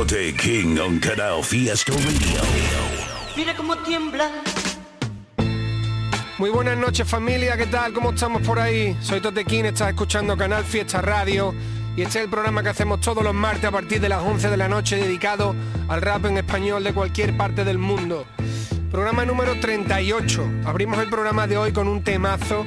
Tote King on Canal Fiesta Radio. Mira cómo tiembla. Muy buenas noches familia, ¿qué tal? ¿Cómo estamos por ahí? Soy Totequín, estás escuchando Canal Fiesta Radio y este es el programa que hacemos todos los martes a partir de las 11 de la noche dedicado al rap en español de cualquier parte del mundo. Programa número 38. Abrimos el programa de hoy con un temazo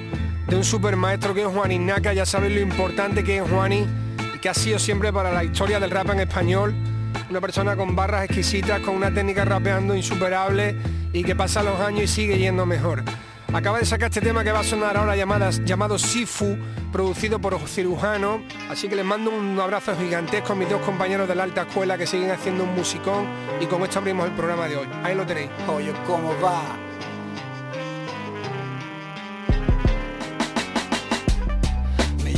de un super maestro que es Juan Ignaca, ya sabéis lo importante que es Juani y que ha sido siempre para la historia del rap en español. Una persona con barras exquisitas, con una técnica rapeando insuperable y que pasa los años y sigue yendo mejor. Acaba de sacar este tema que va a sonar ahora llamadas, llamado Sifu, producido por Cirujano. Así que les mando un abrazo gigantesco a mis dos compañeros de la alta escuela que siguen haciendo un musicón. Y con esto abrimos el programa de hoy. Ahí lo tenéis. Oye, ¿cómo va?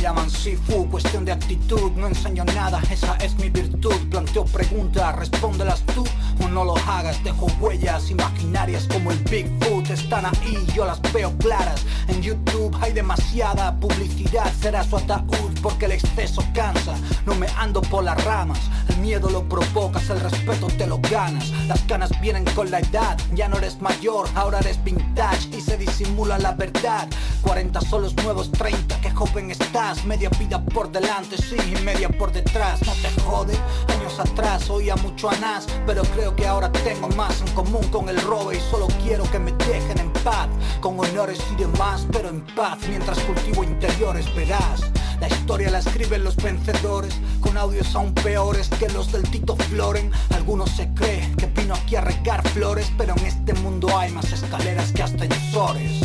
Llaman Sifu, cuestión de actitud, no enseño nada, esa es mi virtud. Planteo preguntas, respóndelas tú o no lo hagas. Dejo huellas imaginarias como el Bigfoot, están ahí, yo las veo claras. En YouTube hay demasiada publicidad, será su ataúd porque el exceso cansa. No me ando por las ramas, miedo lo provocas, el respeto te lo ganas. Las ganas vienen con la edad, ya no eres mayor, ahora eres vintage y se disimula la verdad. 40 son los nuevos 30, que joven estás, media vida por delante, sí, y media por detrás. No te jode, años atrás oía mucho a Nas, pero creo que ahora tengo más en común con el robo y solo quiero que me dejen en paz, con honores y demás, pero en paz mientras cultivo interiores, verás. La historia la escriben los vencedores, con audios aún peores que los del Tito Floren. Algunos se cree que vino aquí a regar flores, pero en este mundo hay más escaleras que ascensores.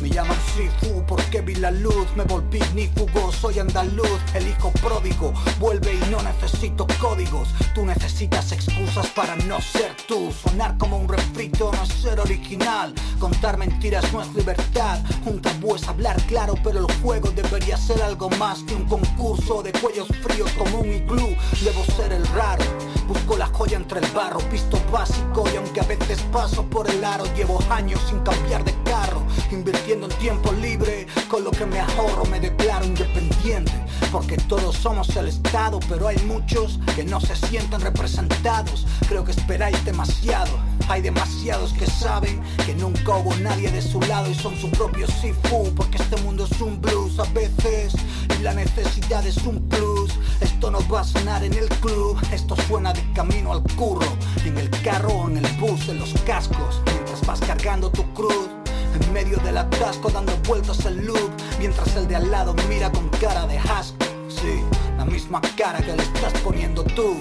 Me llaman Sifu porque vi la luz, me volví nífugo, soy andaluz, el hijo pródigo, vuelve y no necesito códigos, tú necesitas excusas para no ser tú, sonar como un refrito no es ser original, contar mentiras no es libertad, un tabú es hablar claro, pero el juego debería ser algo más que un concurso de cuellos fríos como un iglú, debo ser el raro, busco la joya entre el barro, pisto básico y aunque a veces paso por el aro, llevo años sin cambiar de carro, invirtiendo en tiempo libre, con lo que me ahorro me declaro independiente, porque todos somos el Estado, pero hay muchos que no se sienten representados, creo que esperáis demasiado, hay demasiados que saben que nunca hubo nadie de su lado y son su propio Sifu, porque este mundo es un blues a veces y la necesidad es un plus, esto no va a sonar en el club, esto suena de camino al curro, en el carro en el bus, en los cascos, mientras vas cargando tu cruz. En medio del atasco dando vueltas el loop Mientras el de al lado mira con cara de asco. Sí, la misma cara que le estás poniendo tú.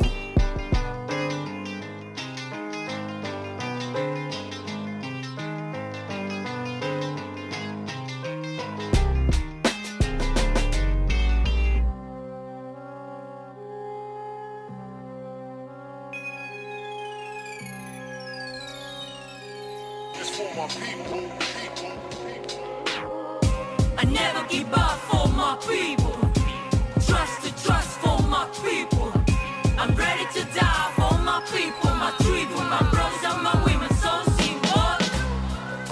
Never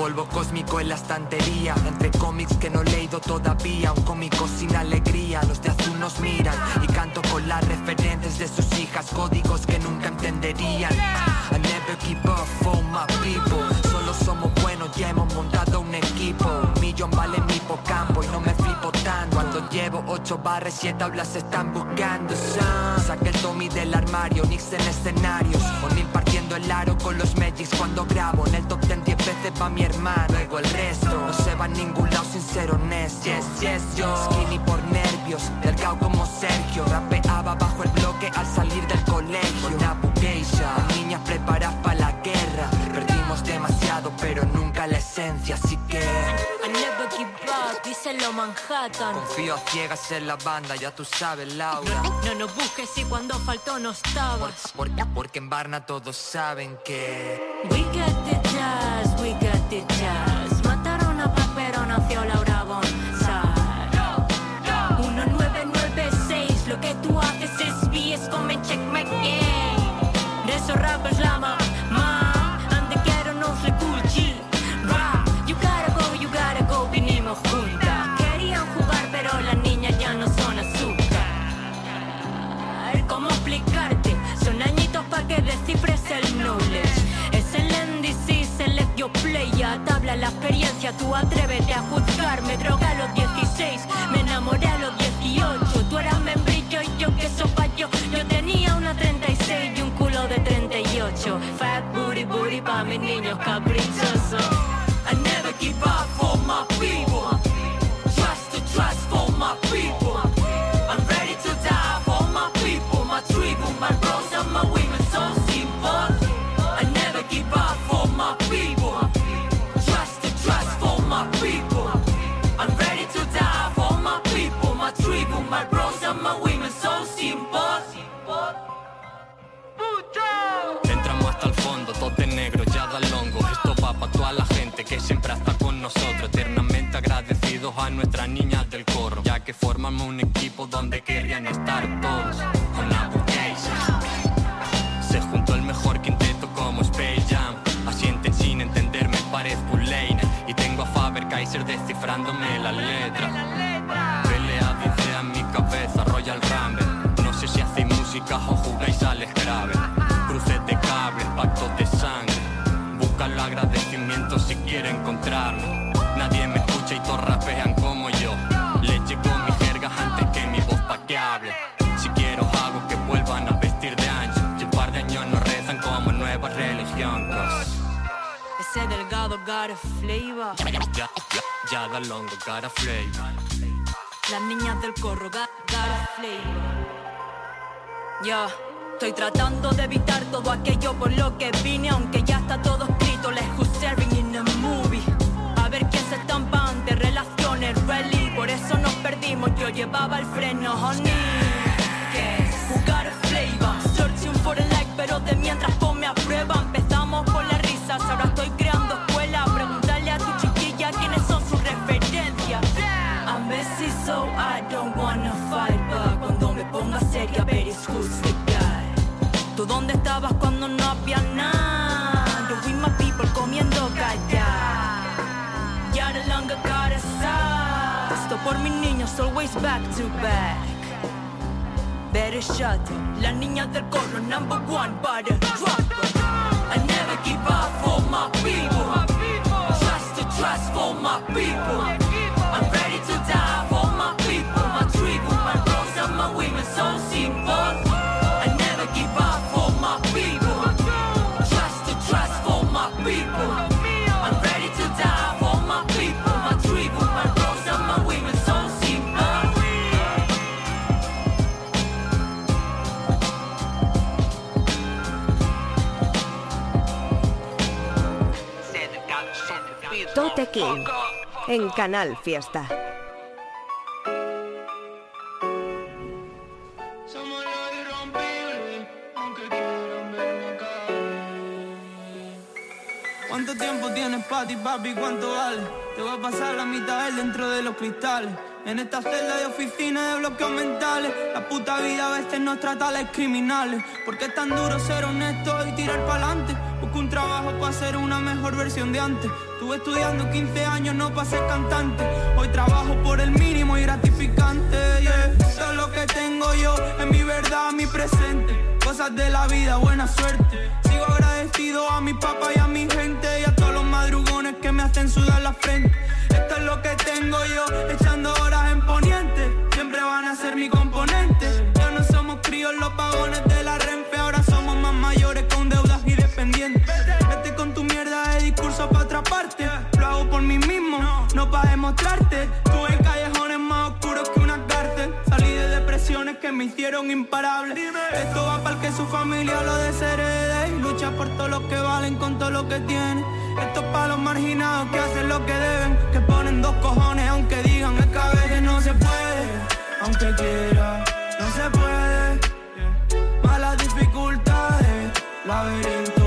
Polvo cósmico en la estantería. Entre cómics que no he leído todavía. Un cómico sin alegría. Los de azul nos miran Y canto con las referentes de sus hijas. Códigos que nunca entenderían. I never give up for my people. Solo somos buenos, ya hemos montado un equipo. Millón vale mi hipocampo 8 barras 7 tablas están buscando son. Saqué el Tommy del armario, Nix en escenarios. O'Neal partiendo el aro con los Magics cuando grabo. En el top 10 10 veces pa' mi hermano, luego el resto. No se va a ningún lado sin ser honesto. Yes, yes, yo. Skinny por nervios, delgado como Sergio. Rapeaba bajo el bloque al salir del colegio. Confío a ciegas en la banda, ya tú sabes, Laura. No nos busques si cuando faltó no estabas. Por- porque en Barna todos saben que We got the jazz, we got the jazz. Mataron a Pac, pero nació Laura Bonsai. 1996, lo que tú haces es BS con check my game. De esos rappers la ¿Cómo explicarte? Son añitos pa' que descifres el knowledge. Es el NDC, select your playa. Tabla la experiencia, tú atrévete a juzgar. Me droga a los 16, me enamoré a los 18. Tú eras membrillo y yo que sopa yo. Yo tenía una 36 y un culo de 38. Fat booty booty pa' mis niños caprichosos. I never give up for my people. Nosotros. Eternamente agradecidos a nuestras niñas del corro, ya que formamos un equipo donde querían estar todos. Con application. Se juntó el mejor quinteto como Space Jam. Asienten sin entenderme, parezco un Lane. Y tengo a Faber Kaiser descifrándome la letra. Got a flavor. Ya, ya, ya da longo, got a flavor. Las niñas del corro, got, got a flavor. Ya, estoy tratando de evitar todo aquello por lo que vine, aunque ya está todo escrito. Like who's serving in a movie. A ver quién se estampa ante relaciones, really. Por eso nos perdimos, yo llevaba el freno, honey. No había nada? Yo with my people comiendo callar. Ya no longer got a side. Esto por mis niños, always back to back. Better shut it. La niña del corro, number one, butter drop it. I never give up for my people. Trust to trust for my people. En Canal Fiesta. ¿Cuánto tiempo tienes pa' ti, papi? ¿Cuánto vale? Te voy a pasar la mitad del dentro de los cristales. En esta celda de oficina de bloqueos mentales. La puta vida a veces nos trata a los criminales. Porque es tan duro ser honesto y tirar pa'lante. Busco un trabajo para ser una mejor versión de antes. Estuve estudiando 15 años, no para ser cantante. Hoy trabajo por el mínimo y gratificante. Yeah. Eso es lo que tengo yo, es mi verdad, mi presente. Cosas de la vida, buena suerte. Sigo agradecido a mi papá y a mi gente y a todos los madrugones que me hacen sudar la frente. Esto es lo que tengo yo, echando horas en poniente. Demostrarte. Tú en callejones más oscuros que una cárcel. Salí de depresiones que me hicieron imparable. Esto va para el que su familia lo desherede y lucha por todo lo que valen con todo lo que tienen. Esto es para los marginados que hacen lo que deben, que ponen dos cojones aunque digan es que a veces no se puede, aunque quiera, no se puede. Malas dificultades, laberinto,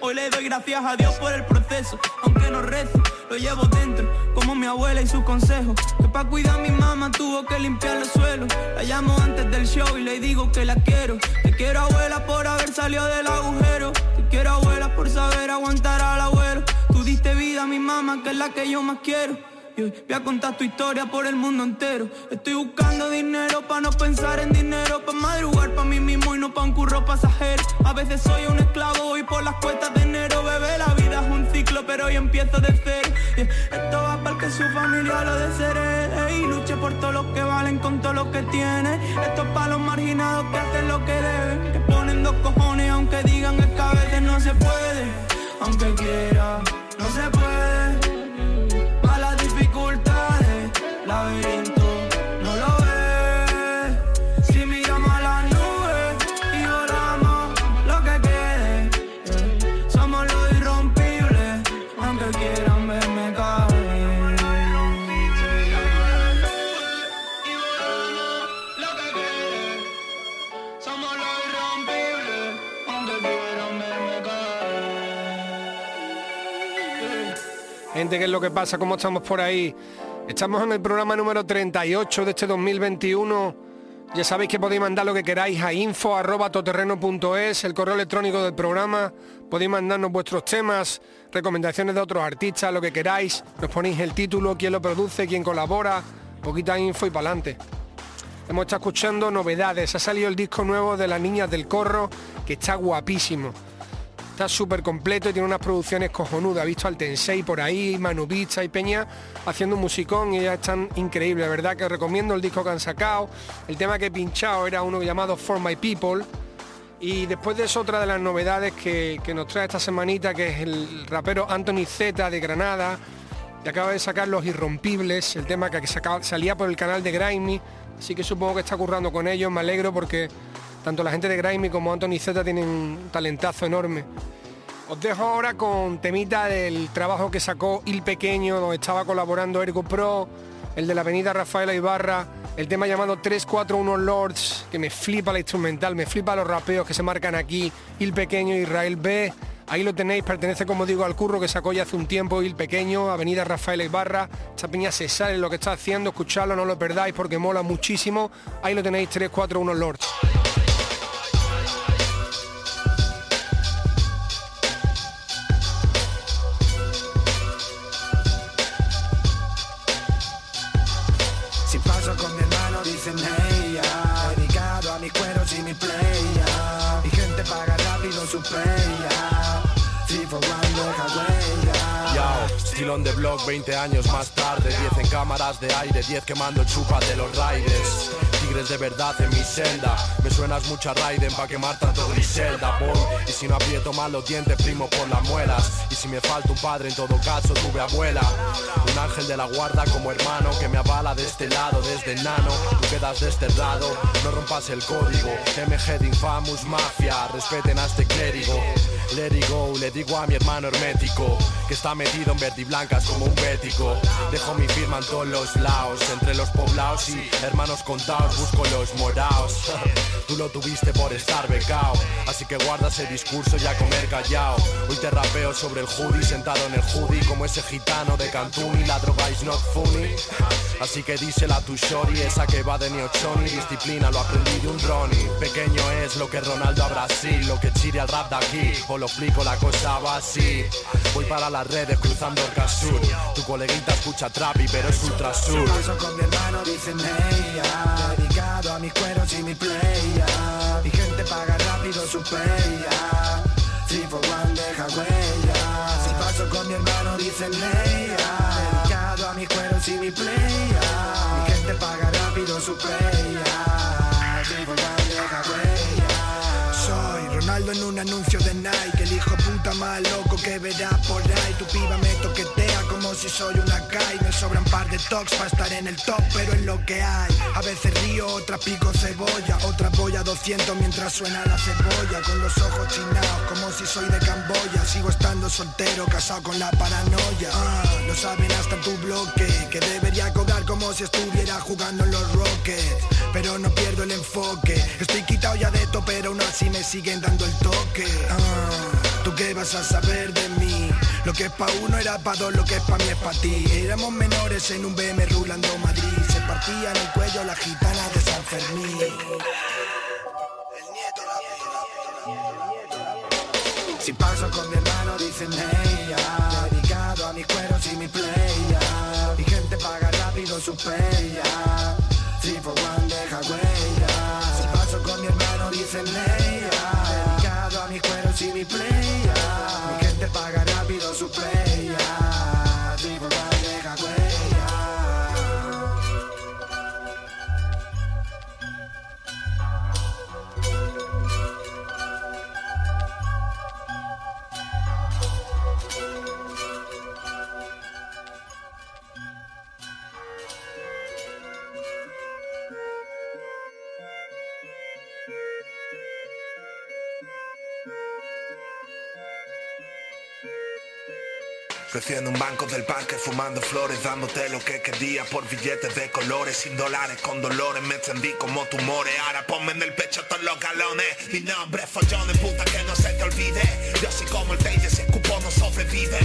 Hoy le doy gracias a Dios por el proceso, aunque no rezo, lo llevo dentro, como mi abuela y su consejo. Que para cuidar a mi mamá tuvo que limpiar los suelos. La llamo antes del show y le digo que la quiero. Te quiero abuela por haber salido del agujero. Te quiero abuela por saber aguantar al abuelo. Tú diste vida a mi mamá, que es la que yo más quiero. Y hoy voy a contar tu historia por el mundo entero. Estoy buscando dinero para no pensar en dinero, para madrugar para mí mismo y no para un curro pasajero. A veces soy un esclavo y por las cuestas de enero, bebé, la vida es un ciclo, pero hoy empiezo de cero. Esto va para que su familia lo desherede y luche por todo lo que valen con todo lo que tiene. Esto es para los marginados que hacen lo que deben, que ponen dos cojones aunque digan que a veces no se puede, aunque quiera, no se puede. Laberinto, no lo ves. Si miramos a las nubes y volamos lo que quede, yeah. somos los irrompibles, aunque quieran verme caer. Somos los irrompibles, aunque quieran verme caer. Gente, ¿qué es lo que pasa? ¿Cómo estamos por ahí? Estamos en el programa número 38 de este 2021. Ya sabéis que podéis mandar lo que queráis a info.toterreno.es, el correo electrónico del programa. Podéis mandarnos vuestros temas, recomendaciones de otros artistas, lo que queráis. Nos ponéis el título, quién lo produce, quién colabora, poquita info y para adelante. Hemos estado escuchando novedades. Ha salido el disco nuevo de las niñas del corro, que está guapísimo. Está súper completo y tiene unas producciones cojonudas. He visto al Tensei por ahí, Manu Pizza y Peña haciendo un musicón y ya están increíbles. La verdad que recomiendo el disco que han sacado. El tema que he pinchado era uno llamado For My People. Y después de eso otra de las novedades que, que nos trae esta semanita, que es el rapero Anthony Z de Granada, que acaba de sacar Los Irrompibles, el tema que saca- salía por el canal de Grimy. Así que supongo que está currando con ellos, me alegro porque tanto la gente de Grimy como Anthony Z tienen un talentazo enorme. Os dejo ahora con temita del trabajo que sacó Il Pequeño, donde estaba colaborando Ergo Pro, el de la avenida Rafaela Ibarra, el tema llamado 341 Lords, que me flipa la instrumental, me flipa los rapeos que se marcan aquí, Il Pequeño, Israel B. Ahí lo tenéis, pertenece como digo al curro que sacó ya hace un tiempo Il Pequeño, Avenida Rafaela Ibarra. Esta peña se sale lo que está haciendo, escuchadlo, no lo perdáis porque mola muchísimo. Ahí lo tenéis, 341 Lords. Estilón de blog 20 años más tarde. 10 en cámaras de aire, 10 quemando chupas de los raiders. Tigres de verdad en mi celda Me suenas mucha Raiden pa' quemar tanto Griselda boy. Y si no aprieto mal los dientes, primo por las muelas. Y si me falta un padre, en todo caso tuve abuela. Un ángel de la guarda como hermano Que me avala de este lado, desde nano Tú quedas desterrado, no rompas el código. MG de Infamous Mafia, respeten a este clérigo Let it go, le digo a mi hermano hermético Que está metido en verde y blancas como un bético. Dejo mi firma en todos los lados Entre los poblados y hermanos contados Busco los moraos. Tú lo tuviste por estar becao Así que guarda ese discurso y a comer callao. Hoy te rapeo sobre el hoodie Sentado en el hoodie como ese gitano de Cantún Y la droga is not funny. Así que dísela a tu shorty Esa que va de Neochoni Disciplina lo aprendí de un Ronnie Pequeño es lo que Ronaldo a Brasil Lo que chile al rap de aquí lo explico, la cosa va así. Voy para las redes cruzando casur. Tu coleguita escucha trapi, pero es ultra sur. Paso con mi hermano, dicen ella. Dedicado a mis cueros y mi playa. Mi gente paga rápido su playa. Three for one deja huella. Si paso con mi hermano, dicen ella. Dedicado a mis cueros y mi playa. Mi gente paga rápido su playa. En un anuncio de Nike El hijo puta más loco que verás por ahí. Tu piba me toquetea como si soy una Kai Me sobran par de tocs para estar en el top Pero es lo que hay. A veces río, otra pico cebolla Otra voy a 200 mientras suena la cebolla. Con los ojos chinados como si soy de Camboya. Sigo estando soltero, casado con la paranoia. Ah, Lo saben hasta tu bloque Que debería cobrar como si estuviera jugando en los Rockets. Pero no pierdo el enfoque. Estoy quitado ya de esto pero aún así me siguen dando el toque. Ah, ¿Tú qué vas a saber de mí? Lo que es pa' uno era pa' dos, lo que es pa' mí es pa' ti. Éramos menores en un BM rulando Madrid. Se partían el cuello las gitanas de San Fermín. Si paso con mi hermano dicen ella Dedicado a mis cueros y mi playa Mi gente paga rápido su playa Three for one Crecí en un banco del parque fumando flores Dándote lo que quería por billetes de colores. Sin dólares con dolores me encendí como tumores. Ahora ponme en el pecho todos los galones. Mi nombre es follones, puta que no se te olvide. Yo soy como el Teide, si escupo no sobrevive.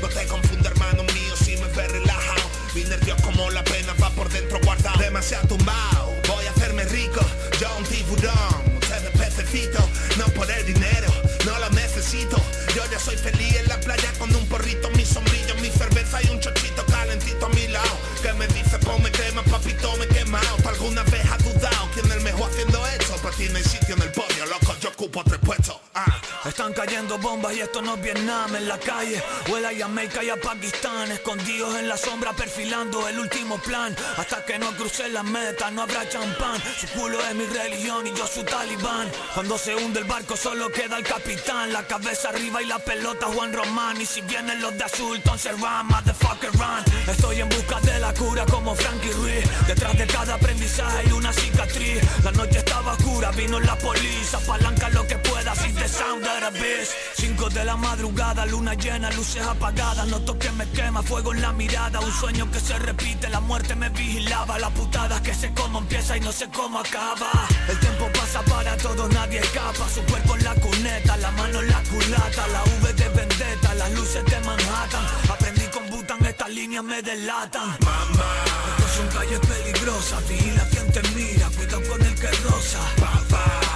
No te confunde hermano mío si me ves relajado. Mi nervios como la pena va por dentro guardado. Demasiado tumbado, voy a hacerme rico. Yo un tiburón, ustedes pececito No por el dinero, no lo necesito Yo ya soy feliz en la playa con un porrito, mi sombrilla, mi cerveza y un chochito calentito a mi lado Que me dice, pues me quema, papito, me quemado ¿Tú alguna vez has dudado quién es el mejor haciendo esto? Para ti no hay sitio en el podio, loco, yo ocupo tres puestos ah. Cayendo bombas y esto no es Vietnam en la calle Huele a Jamaica y a Pakistán Escondidos en la sombra perfilando el último plan Hasta que no cruce la meta no habrá champán Su culo es mi religión y yo su talibán Cuando se hunde el barco solo queda el capitán La cabeza arriba y la pelota Juan Román Y si vienen los de azul entonces run, motherfucker run Estoy en busca de la cura como Frankie Ruiz Detrás de cada aprendizaje hay una cicatriz La noche estaba oscura, vino la policía Palanca lo que the sound of the beast Cinco de la madrugada, luna llena, luces apagadas. Noto que me quema fuego en la mirada. Un sueño que se repite, la muerte me vigilaba. La putada que sé cómo empieza y no sé cómo acaba. El tiempo pasa para todos, nadie escapa. Su cuerpo en la cuneta, la mano en la culata. La V de vendetta, las luces de Manhattan. Aprendí con Butan, estas líneas me delatan. Mamá Estas son calles peligrosas, vigila quien te mira Cuidado con el que rosa Papá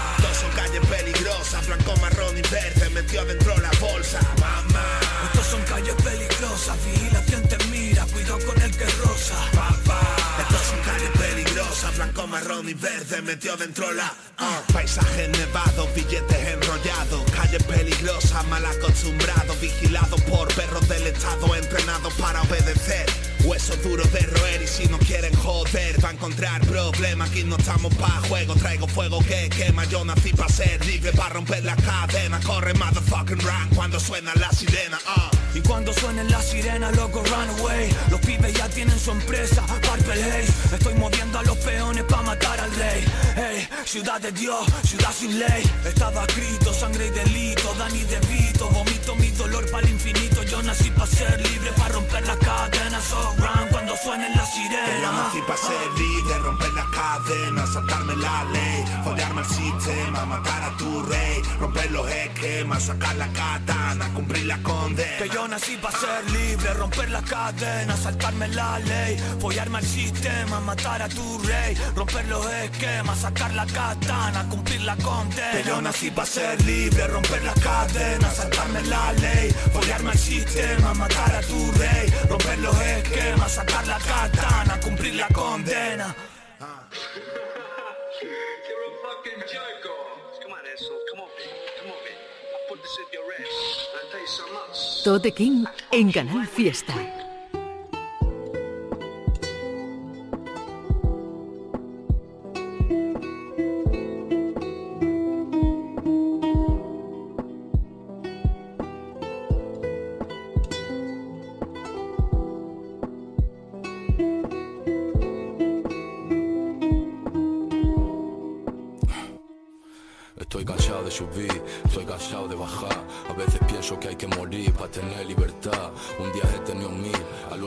peligrosas, blanco, marrón y verde Metió dentro la bolsa Mamá. Estos son calles peligrosas, vigila quien te mira Cuidado con el que rosa Papá. Estos son calles peligrosas, blanco, marrón y verde Metió dentro la ah. Paisaje nevado, billetes enrollados Calle peligrosa, mal acostumbrado Vigilado por perros del estado Entrenados para obedecer Hueso duro de roer y si no quieren joder Va a encontrar problemas, aquí no estamos pa' juego Traigo fuego que quema, yo nací pa' ser libre Pa' romper la cadena, corre motherfucking run Cuando suena la sirena, ah Y cuando suenen las sirenas, loco, run away. Los pibes ya tienen su empresa, Purple Haze Estoy moviendo a los peones pa' matar al rey. Hey, ciudad de Dios, ciudad sin ley. Estaba escrito, sangre y delito, Dani de Vito Vomito mi dolor para el infinito Yo nací pa' ser libre, pa' romper las cadenas So run cuando suenen las Que yo sirenas nací pa' ser líder, romper las cadenas, saltarme la ley, follarme al sistema, matar a tu rey, romper los esquemas, sacar la katana, cumplir la condena. Que yo nací para ser libre, romper la cadena, saltarme la ley, follarme al sistema, matar a tu rey, romper los esquemas, sacar la katana, cumplir la condena. Que yo nací para ser libre, romper la cadena, saltarme la follarme al sistema, matar a tu rey, romper los esquemas, sacar la cumplir la condena. Tote King en Canal Fiesta. Pienso que hay que morir para tener libertad. Un día he tenido mil,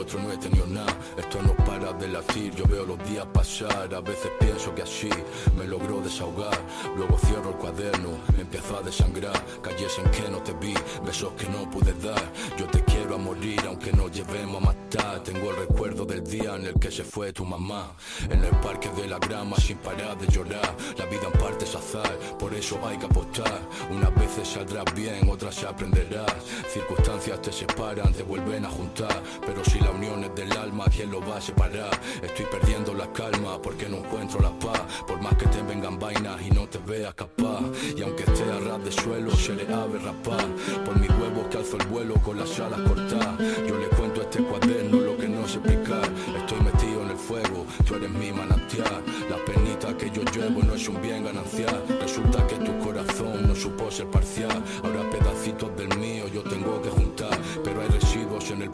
otro no he tenido nada. Esto no para de latir, yo veo los días pasar. A veces pienso que así me logró desahogar. Luego cierro el cuaderno, me empiezo a desangrar. Calles en que no te vi, besos que no pude dar. Yo te quiero a morir, aunque nos llevemos a matar. Tengo el recuerdo del día en el que se fue tu mamá. En el parque de la grama sin parar de llorar. La vida en parte es azar, por eso hay que apostar. Unas veces saldrás bien, otras aprenderás. Circunstancias te separan, te vuelven a juntar. Pero si la unión es del alma, ¿quién lo va a separar? Estoy perdiendo la calma porque no encuentro la paz. Por más que te vengan vainas y no te veas capaz. Y aunque esté a ras de suelo, se le ave rapar. Por mis huevos que alzo el vuelo con las alas cortadas. Yo le cuento este cuaderno lo que no sé explicar. Estoy metido en el fuego, tú eres mi manantial. La penita que yo llevo no es un bien ganancial. Resulta que tu corazón no supo ser parcial. Ahora pedacitos del mío yo tengo que juntar.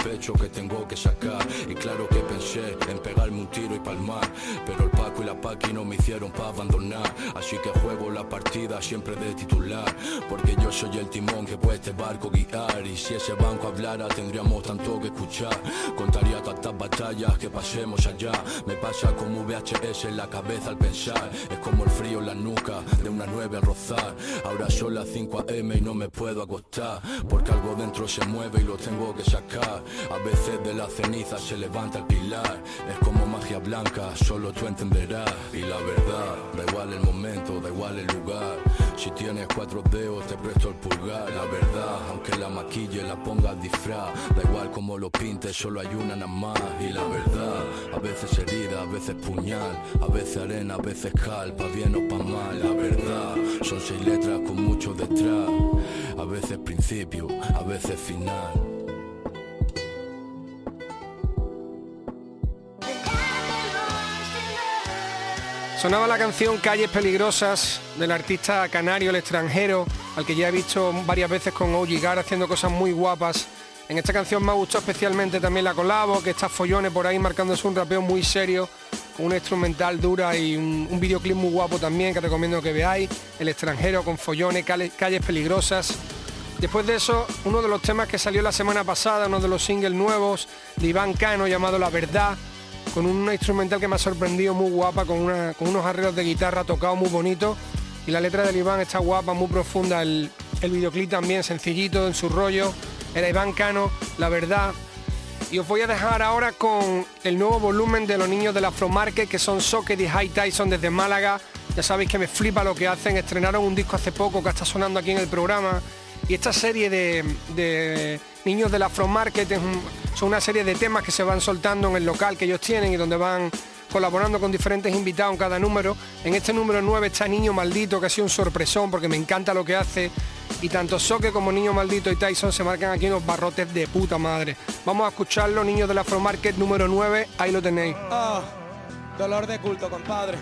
Pecho que tengo que sacar. Y claro que pensé en pegarme un tiro y palmar. Pero el Paco y la Paqui no me hicieron para abandonar. Así que juego la partida siempre de titular. Porque yo soy el timón que puede este barco guiar. Y si ese banco hablara tendríamos tanto que escuchar. Contaría tantas batallas que pasemos allá. Me pasa como VHS en la cabeza al pensar. Es como el frío en la nuca de una nueve al rozar. Ahora son las 5 am y no me puedo acostar. Porque algo dentro se mueve y lo tengo que sacar. A veces de la ceniza se levanta el pilar. Es como magia blanca, solo tú entenderás. Y la verdad, da igual el momento, da igual el lugar. Si tienes cuatro dedos, te presto el pulgar. La verdad, aunque la maquille la pongas disfraz. Da igual como lo pintes, solo hay una nada más. Y la verdad, a veces herida, a veces puñal. A veces arena, a veces cal, pa' bien o pa' mal. La verdad, son seis letras con mucho detrás. A veces principio, a veces final. Sonaba la canción Calles Peligrosas del artista canario El extranjero, al que ya he visto varias veces con Ojigar haciendo cosas muy guapas. En esta canción me ha gustado especialmente también la colabo, que está Follones por ahí marcándose un rapeo muy serio, con una instrumental dura y un, videoclip muy guapo también que recomiendo que veáis. El extranjero con Follones, Calles, Calles Peligrosas. Después de eso, uno de los temas que salió la semana pasada, uno de los singles nuevos de Iván Cano llamado La Verdad, con una instrumental que me ha sorprendido muy guapa, con, una- con unos arreglos de guitarra tocados muy bonitos. Y la letra del Iván está guapa, muy profunda. El, el videoclip también sencillito en su rollo. Era Iván Cano, la verdad. Y os voy a dejar ahora con el nuevo volumen de los niños del Afro Market, que son Socket y High Tyson desde Málaga. Ya sabéis que me flipa lo que hacen. Estrenaron un disco hace poco que está sonando aquí en el programa. Y esta serie de, de niños del Afro Market es son una serie de temas que se van soltando en el local que ellos tienen y donde van colaborando con diferentes invitados en cada número. En este número 9 está Niño Maldito, que ha sido un sorpresón porque me encanta lo que hace. Y tanto Soque como Niño Maldito y Tyson se marcan aquí unos barrotes de puta madre. Vamos a escucharlo, Niños del Afro Market número 9, ahí lo tenéis. Ah, dolor de culto, compadre.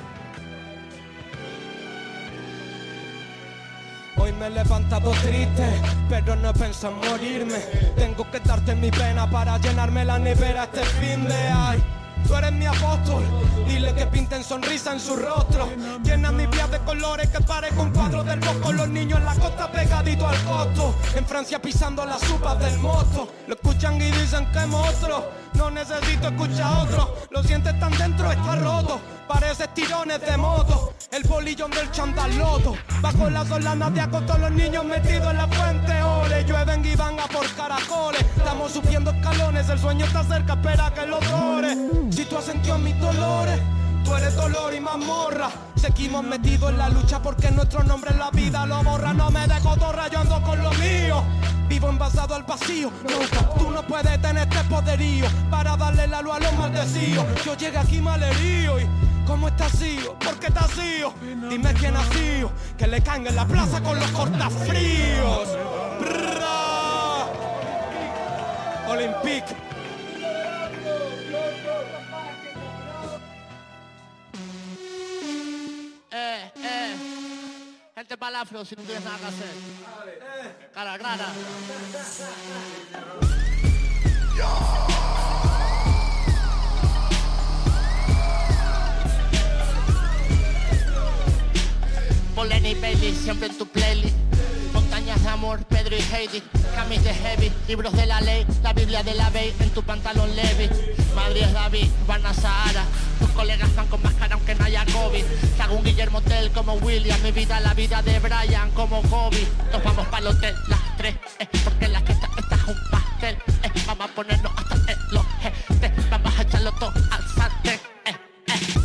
Hoy me levanta voz triste, pero no pienso en morirme. Tengo que darte mi pena para llenarme la nevera este fin de ay. tú eres mi apóstol. Dile que pinten sonrisa en su rostro. Llena mi vida de colores que pare con cuadros del bosco. Los niños en la costa pegadito al costo. En Francia pisando las supas del moto. Lo escuchan y dicen que monstruo. No necesito escuchar otro. Lo sientes tan dentro, está roto. Parece tirones de moto. El bolillón del chandaloto. Bajo la solana de acosto los niños metidos en la fuente. Ole, llueven y van a por caracoles. Estamos subiendo escalones. El sueño está cerca, espera que lo dore. Si tú has sentido mis dolores. Tú eres dolor y mazmorra. Seguimos metidos en la lucha porque nuestro nombre en la vida lo borra. No me dejo torra, yo ando con lo mío. Vivo envasado al vacío. No, tú no puedes tener este poderío para darle la luz a los maldecidos. Yo llegué aquí malherido y. ¿Cómo estás tío? ¿Por qué estás tío? Dime quién ha sido. Que le caen en la plaza con los cortafríos. Brrra. Olympique. Eh, eh. Gente para afro si no tienes nada que hacer. Cara Lenny Bailey, siempre en tu playlist. Montañas de amor, Pedro y Heidi, camis de heavy, libros de la ley, la Biblia de la Bey en tu pantalón Levi. Madrid es David, van a Sahara, tus colegas van con máscara aunque no haya COVID. Te hago un Guillermo Tell como William, mi vida la vida de Brian como Kobe. Nos vamos para el hotel, las tres, eh, porque la fiesta esta es un pastel, eh, vamos a ponernos hasta en los gente, vamos a echarlo todo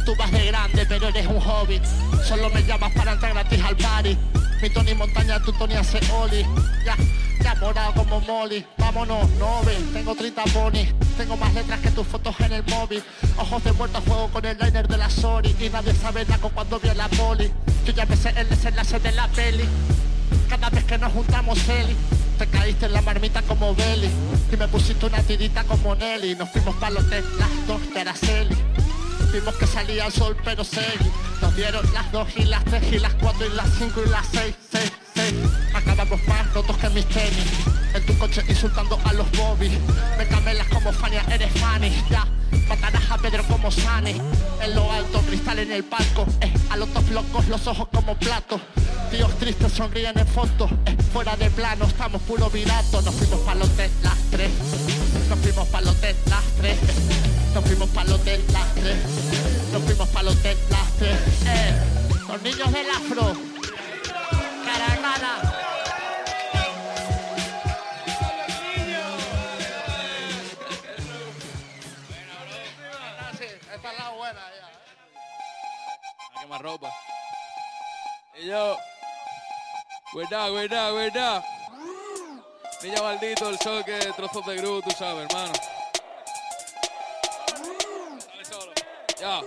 Tú vas de grande, pero eres un hobbit. Solo me llamas para entrar gratis al party. Mi Tony Montaña, tu Tony hace Oli. Ya, ya morado como Molly. Vámonos, no ven, tengo 30 ponis. Tengo más letras que tus fotos en el móvil. Ojos de muerto a fuego con el liner de la Sony. Y nadie sabe nada con cuando vi a la poli. Yo ya me sé el desenlace de la peli. Cada vez que nos juntamos, Eli. Te caíste en la marmita como Belly. Y me pusiste una tirita como Nelly. Nos fuimos para los hotel, las dos de Araceli. Vimos que salía el sol, pero seguí. Nos dieron las dos y las tres y las cuatro y las cinco y las seis, seis, seis. Acabamos más rotos que mis tenis. En tu coche insultando a los bobbies. Me camelas como Fania, eres Fanny. Ya, matarás a Pedro como Sani. En lo alto, cristal en el palco. A los dos locos, los ojos como platos. Tíos tristes sonríen en fotos. Eh, fuera de plano, estamos puro virato. Nos fuimos para los hotel las tres. Nos fuimos para los hotel las tres. Nos fuimos para los hotel las tres. Nos fuimos para los hotel las tres. Eh, los niños del afro. Cara a cara. Esta es la buena ya. A quemar ropa. Y yo. Verdad, verdad, verdad. Niña maldito, el choque, trozos de gru, tú sabes, hermano. Ya.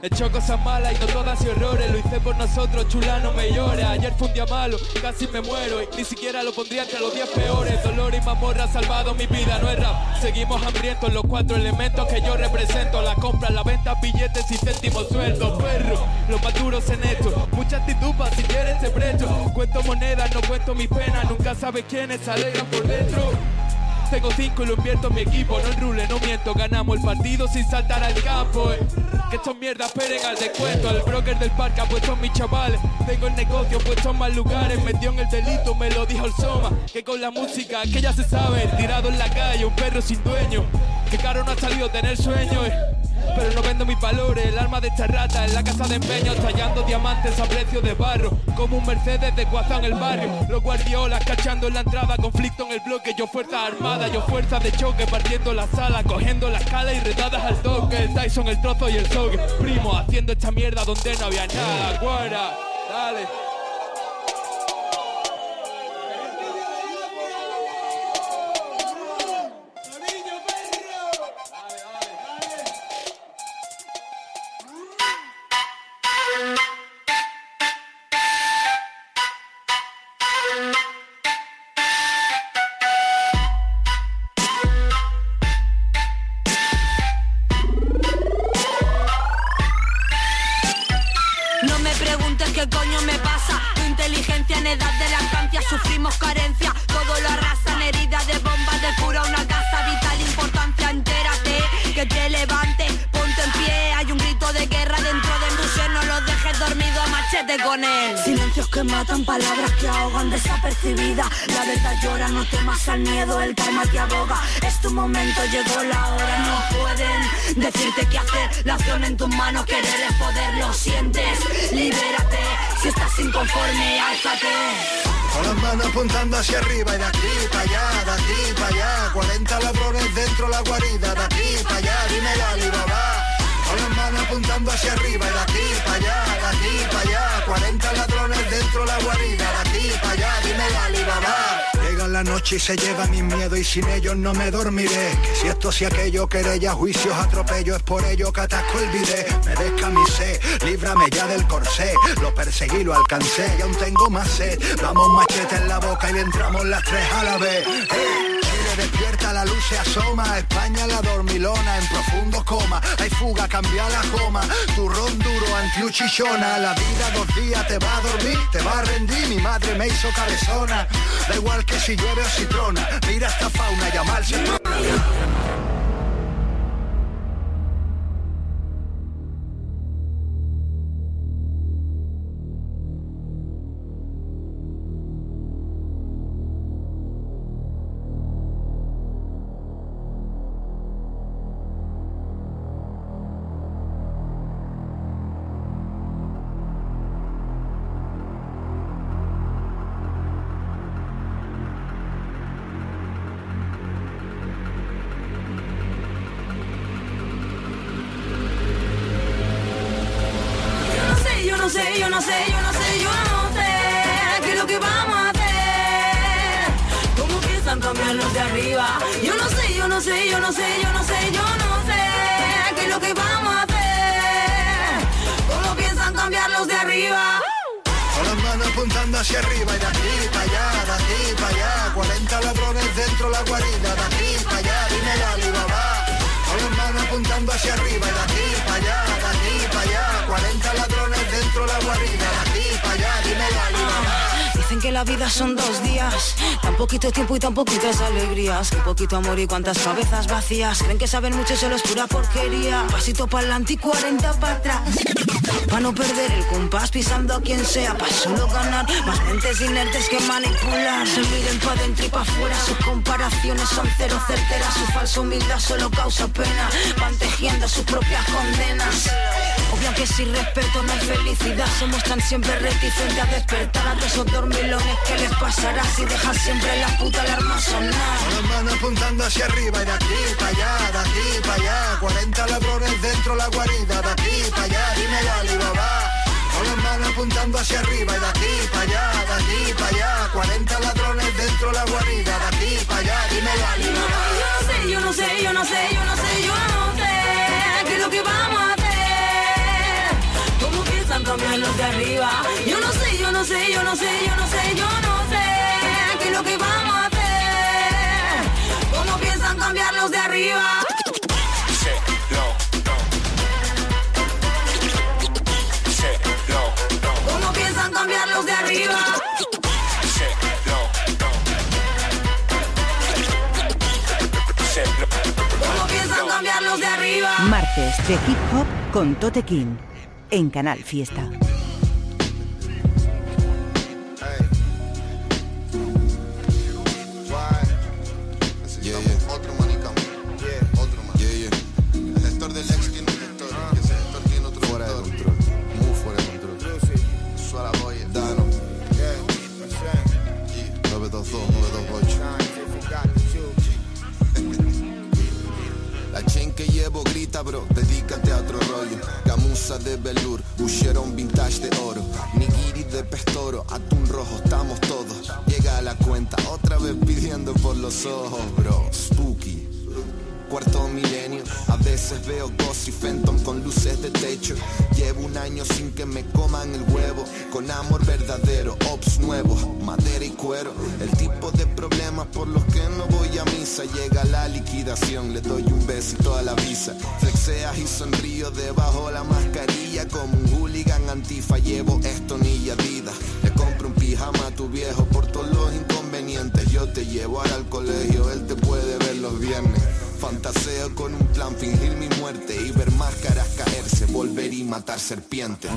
He hecho cosas malas y no todas y horrores Lo hice por nosotros, chula, no me llores. Ayer fue un día malo, casi me muero. Y ni siquiera lo pondría entre los 10 peores. Dolor y mamorra ha salvado mi vida, no es rap. Seguimos hambrientos, los cuatro elementos que yo represento. La compra, la venta, billetes y céntimos sueldos Perro, los más duros en esto. Mucha actitud si quieres te presto. Cuento monedas, no cuento mis penas. Nunca sabes quiénes alegran por dentro tengo cinco y lo invierto en mi equipo, no enrule, no miento, ganamos el partido sin saltar al campo. eh. Que estos mierdas esperen al descuento. El broker del parque ha puesto mis chavales. Tengo el negocio puesto en más lugares. Metió en el delito, me lo dijo el Soma. Que con la música, que ya se sabe, tirado en la calle, un perro sin dueño. Que caro no ha salido tener sueños. eh. Pero no vendo mis valores, el alma de esta rata en la casa de empeño, tallando diamantes a precio de barro, como un Mercedes de Guazán el barrio. Los guardiolas cachando en la entrada, conflicto en el bloque, yo fuerza armada, yo fuerza de choque, partiendo la sala, cogiendo la escala y retadas al toque. El Tyson, el trozo y el sogue, primo, haciendo esta mierda donde no había nada, guara, dale. Se lleva mi miedo y sin ellos no me dormiré. Que si esto si aquello, querella, juicios, atropello, es por ello que atasco el bidé. Me descamisé, líbrame ya del corsé. Lo perseguí, lo alcancé y aún tengo más sed. Damos machete en la boca y entramos las tres a la vez. ¡Eh! Despierta, la luz se asoma. España la dormilona en profundo coma. Hay fuga, cambia la coma. Turrón duro, antiuchichona. La vida dos días te va a dormir, te va a rendir. Mi madre me hizo cabezona. Da igual que si llueve o si trona. Mira esta fauna, llamarse Yo poquito amor y cuántas cabezas vacías. Creen que saben mucho, solo es pura porquería. Pasito para adelante y 40 para atrás. Para no perder el compás pisando a quien sea, para solo ganar más mentes inertes que manipular. Se miren pa' dentro y pa' afuera, sus comparaciones son cero certeras, su falsa humildad solo causa pena, van tejiendo sus propias condenas. Que sin respeto no hay felicidad, se muestran siempre reticentes a despertar a esos dormilones que les pasará si dejan siempre la puta alarma sonar. Con las manos apuntando hacia arriba y de aquí para allá, de aquí para allá. 40 ladrones dentro la guarida, de aquí para allá, dime la Alibaba. Con las manos apuntando hacia arriba y de aquí para allá, de aquí para allá. 40 ladrones dentro la guarida, de aquí para allá, dime la Alibaba. Yo no sé, yo no sé, yo no sé, yo no sé, yo no sé qué es lo que vamos a hacer. ¿Cómo piensan cambiar los de arriba? Yo no sé, yo no sé, yo no sé, yo no sé, yo no sé qué es lo que vamos a hacer. ¿Cómo piensan cambiar los de arriba? ¿Cómo piensan cambiar los de arriba? ¿Cómo piensan cambiar los de arriba? Martes de Hip Hop con Tote King en Canal Fiesta. Yeah, yeah. Otro manicam. Yeah, otro man. Yeah, yeah. El gestor del ex tiene un gestor. Que ese gestor tiene otro fuera de control. Muy fuera de control. Suara boy. Dano. Yeah. 922, 928. La que llevo grita, bro, dedícate. De velour, huyeron vintage de oro. Nigiri de pestoro, atún rojo, estamos todos. Llega a la cuenta, otra vez pidiendo por los ojos, bro. Spooky. Cuarto milenio, a veces veo Ghost y Phantom con luces de techo. Llevo un año sin que me coman el huevo, con amor verdadero, ops nuevos, madera y cuero. El tipo de problemas por los que no voy a misa. Llega la liquidación, le doy un besito a la visa. Flexeas y sonrío debajo la mascarilla, como un hooligan antifa. Llevo esto ni Adidas. Le compro un pijama a tu viejo por todos los inconvenientes. Yo te llevo ahora al colegio, él te puede ver los viernes. Fantaseo con un plan, fingir mi muerte y ver máscaras caerse, volver y matar serpientes.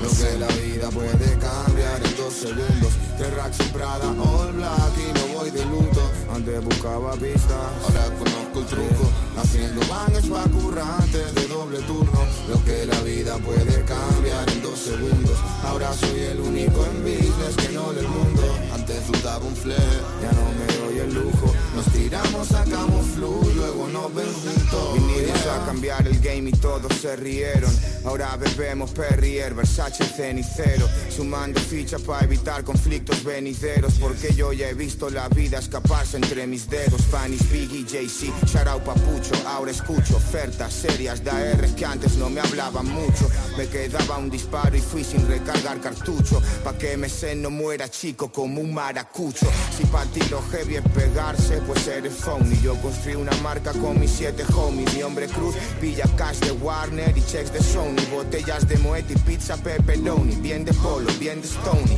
Lo que la vida puede cambiar en dos segundos. En Prada, all black y no voy de luto. Antes buscaba pistas, ahora conozco el truco. Haciendo bangers pa' currantes de doble turno. Lo que la vida puede cambiar en dos segundos. Ahora soy el único en business que no del mundo. Antes dudaba un flair, ya no me doy el lujo. Nos tiramos, sacamos flu, luego nos ven juntos. Vinimos a cambiar el game y todos se rieron. Ahora bebemos Perrier, Versace cenicero. Sumando fichas para evitar conflictos venideros. Porque yo ya he visto la vida escaparse entre mis dedos. Spanish, Biggie, Jay-Z, Sharau Papucho. Ahora escucho ofertas serias de AR que antes no me hablaban mucho. Me quedaba un disparo y fui sin recargar cartucho. Pa' que sé no muera chico como un maracucho. Si pa' ti heavy es pegarse, pues eres phony. Yo construí una marca con mis siete homies. Mi hombre cruz, Villa Cash de Warner y checks de Sony. Botellas de Moet y pizza pepperoni. Bien de polo, bien de Stony.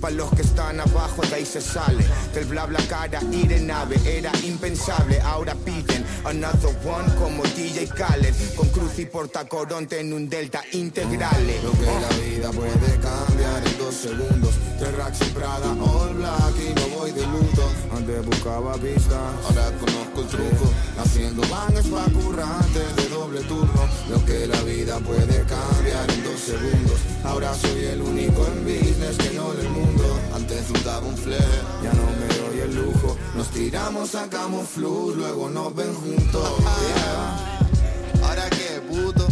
Pa' los que están abajo de ahí se sale Del bla bla cara ir en nave Era impensable, ahora piden Another one como DJ Khaled Con cruz y portacoronte en un delta integrale Lo que la vida puede cambiar en dos segundos. Tres racks en Prada, all black y no voy de luto. Antes buscaba pistas, ahora conozco el truco. Haciendo bangers pa' currantes de doble turno. Lo que la vida puede cambiar en dos segundos. Ahora soy el único en business que no del mundo. Antes dudaba un flair, Nos tiramos, sacamos flu, luego nos ven juntos. Yeah. Ahora qué, puto.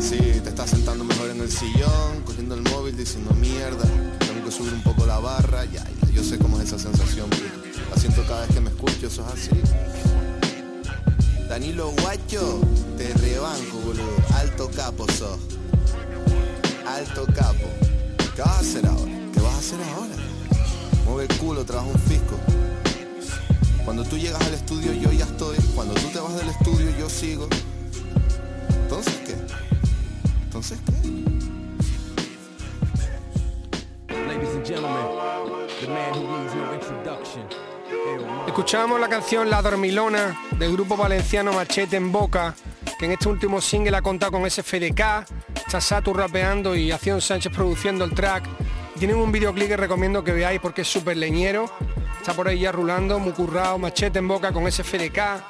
Sí, te estás sentando mejor en el sillón, cogiendo el móvil, diciendo mierda. Tengo que subir un poco la barra, ya, ya, yo sé cómo es esa sensación. La siento cada vez que me escucho, eso es así. Danilo Guacho, te rebanco, boludo. Alto capo sos. Alto capo. ¿Qué vas a hacer ahora? ¿Qué vas a hacer ahora? Mueve el culo, trabaja un fisco. Cuando tú llegas al estudio yo ya estoy. Cuando tú te vas del estudio yo sigo. Entonces qué? Entonces qué? Ladies and gentlemen, the man who needs no introduction. Escuchábamos la canción La Dormilona del grupo valenciano Machete en Boca, que en este último single ha contado con SFDK, está Satu rapeando y Acción Sánchez produciendo el track. Tienen un videoclip que recomiendo que veáis porque es súper leñero. Está por ahí ya rulando, muy currado, Machete en Boca con SFDK.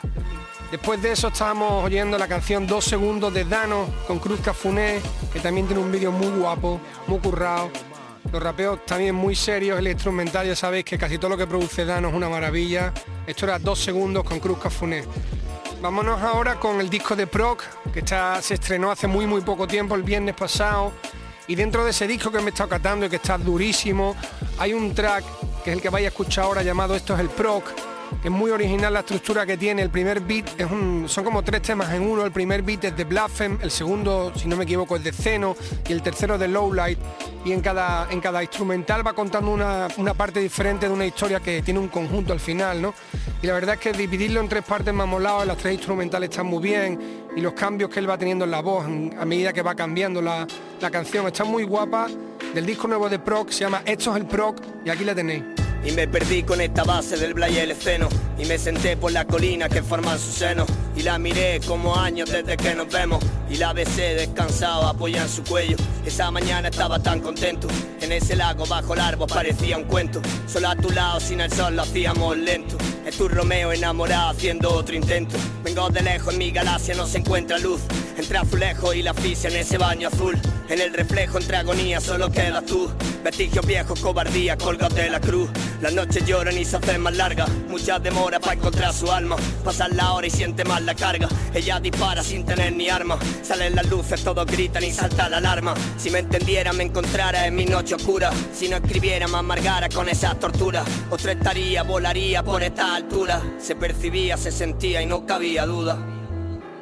Después de eso estábamos oyendo la canción Dos Segundos de Dano con Cruz Cafuné, que también tiene un vídeo muy guapo, muy currado. Los rapeos también muy serios, el instrumental ya sabéis que casi todo lo que produce Dano es una maravilla. Esto era Dos Segundos con Cruz Cafuné. Vámonos ahora con el disco de Proc, que está, se estrenó hace muy muy poco tiempo, el viernes pasado. Y dentro de ese disco que me he estado catando y que está durísimo, hay un track que es el que vais a escuchar ahora llamado Esto es el Proc, que es muy original la estructura que tiene. El primer beat es un, son como tres temas en uno. El primer beat es de Blasphemy, el segundo, si no me equivoco, es de Zeno y el tercero de Lowlight. Y en cada, en cada instrumental va contando una, una parte diferente de una historia que tiene un conjunto al final, ¿no? Y la verdad es que dividirlo en tres partes ha molado, las tres instrumentales están muy bien y los cambios que él va teniendo en la voz a medida que va cambiando la, la canción está muy guapa. Del disco nuevo de Proc se llama Esto es el Proc y aquí la tenéis. Y me perdí con esta base del Blay el Esceno. Y me senté por la colina que forman su seno Y la miré como años desde que nos vemos. Y la besé descansado apoyada en su cuello. Esa mañana estaba tan contento. En ese lago bajo el árbol parecía un cuento. Solo a tu lado sin el sol lo hacíamos lento. Es tu Romeo enamorado haciendo otro intento. Vengo de lejos en mi galaxia no se encuentra luz. Entre azulejo y la asfixia en ese baño azul. En el reflejo entre agonía solo quedas tú. Vestigios viejos, cobardía, colgados de la cruz. Las noches lloran y se hacen más largas. Mucha demora para encontrar su alma. Pasan la hora y siente la carga. Ella dispara sin tener ni arma. Salen las luces, todos gritan y salta la alarma. Si me entendiera, me encontrara en mi noche oscura. Si no escribiera, me amargara con esas torturas. Otra estaría, volaría por esta altura. Se percibía, se sentía y no cabía duda.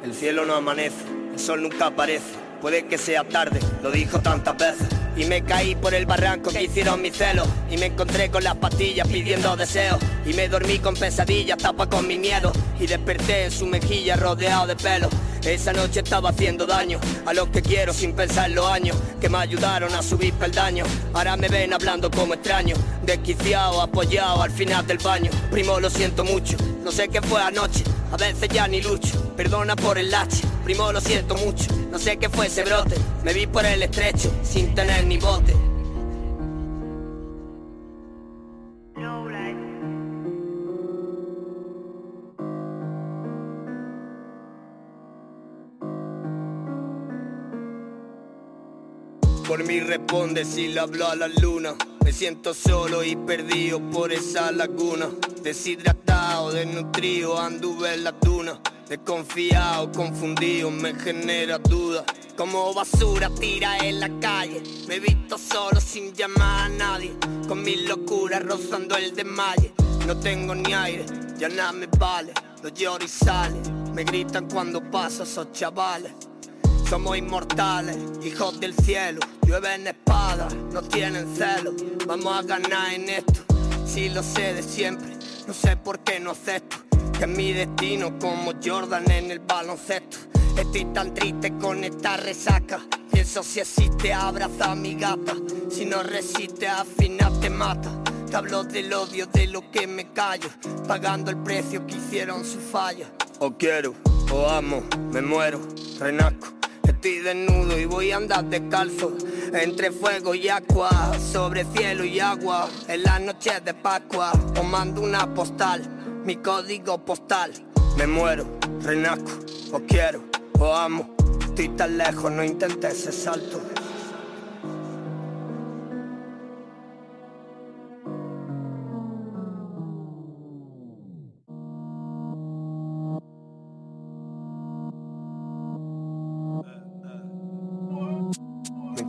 El cielo no amanece, el sol nunca aparece. Puede que sea tarde, lo dijo tantas veces. Y me caí por el barranco que hicieron mis celos Y me encontré con las pastillas pidiendo deseos Y me dormí con pesadillas, tapa con mi miedo Y desperté en su mejilla rodeado de pelo esa noche estaba haciendo daño a los que quiero sin pensar los años que me ayudaron a subir peldaños. Ahora me ven hablando como extraño, desquiciado, apoyado al final del baño. Primo, lo siento mucho, no sé qué fue anoche, a veces ya ni lucho. Perdona por el lache, primo, lo siento mucho, no sé qué fue ese brote. Me vi por el estrecho sin tener ni bote. Por mí responde si le hablo a la luna. Me siento solo y perdido por esa laguna. Deshidratado, desnutrido, anduve en la duna. Desconfiado, confundido, me genera duda. Como basura tira en la calle. Me he visto solo sin llamar a nadie. Con mis locuras rozando el desmaye. No tengo ni aire, ya nada me vale. Lo lloro y sale. Me gritan cuando paso esos chavales. Somos inmortales, hijos del cielo. Llueven espadas, no tienen celo. Vamos a ganar en esto. Si lo sé de siempre, no sé por qué no acepto. Que es mi destino como Jordan en el baloncesto. Estoy tan triste con esta resaca. Pienso si existe, abraza a mi gata. Si no resiste, al final te mata. Te hablo del odio de lo que me callo. Pagando el precio que hicieron su falla. O quiero, o amo, me muero, renazco. Estoy desnudo y voy a andar descalzo Entre fuego y agua Sobre cielo y agua En las noches de Pascua Os mando una postal Mi código postal. Me muero, renazco Os quiero, os amo. Estoy tan lejos, no intentes ese salto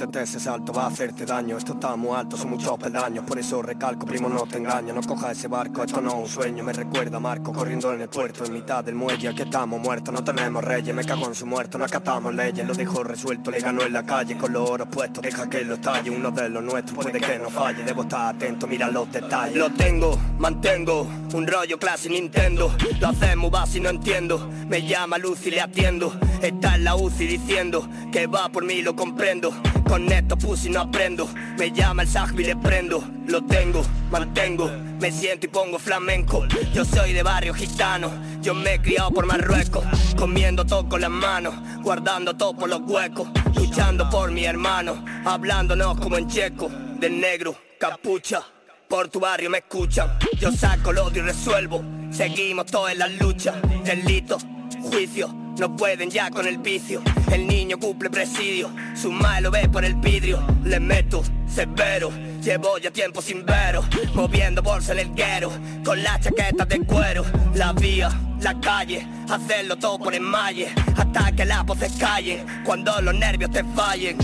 Intentes ese salto, va a hacerte daño. Esto está muy alto, son muchos peldaños. Por eso recalco, primo, no te engaño. No cojas ese barco, esto no es un sueño. Me recuerda Marco corriendo en el puerto En mitad del muelle, aquí estamos muertos No tenemos reyes, me cago en su muerto No acatamos leyes, lo dejo resuelto Le ganó en la calle con los oros puestos. Deja que lo estalle, uno de los nuestros Puede que no falle, debo estar atento Mira los detalles. Lo tengo, mantengo Un rollo clase Nintendo. Lo hacemos, va si no entiendo. Me llama Lucy, le atiendo. Está en la UCI diciendo Que va por mí, lo comprendo con esto pussy no aprendo. Me llama el Sajbi, le prendo. Lo tengo, mantengo. Me siento y pongo flamenco. Yo soy de barrio gitano. Yo me he criado por Marruecos. Comiendo todo con las manos. Guardando todo por los huecos. Luchando por mi hermano. Hablándonos como en checo. Del negro, capucha. Por tu barrio me escuchan, yo saco el odio y resuelvo. Seguimos todos en la lucha, delito, juicio, no pueden ya con el vicio. El niño cumple presidio, su madre lo ve por el vidrio. Le meto severo, llevo ya tiempo sin veros. Moviendo bolsa en el guero, con la chaqueta de cuero. La vía, la calle, hacerlo todo por enmalle. Hasta que las voces callen, cuando los nervios te fallen.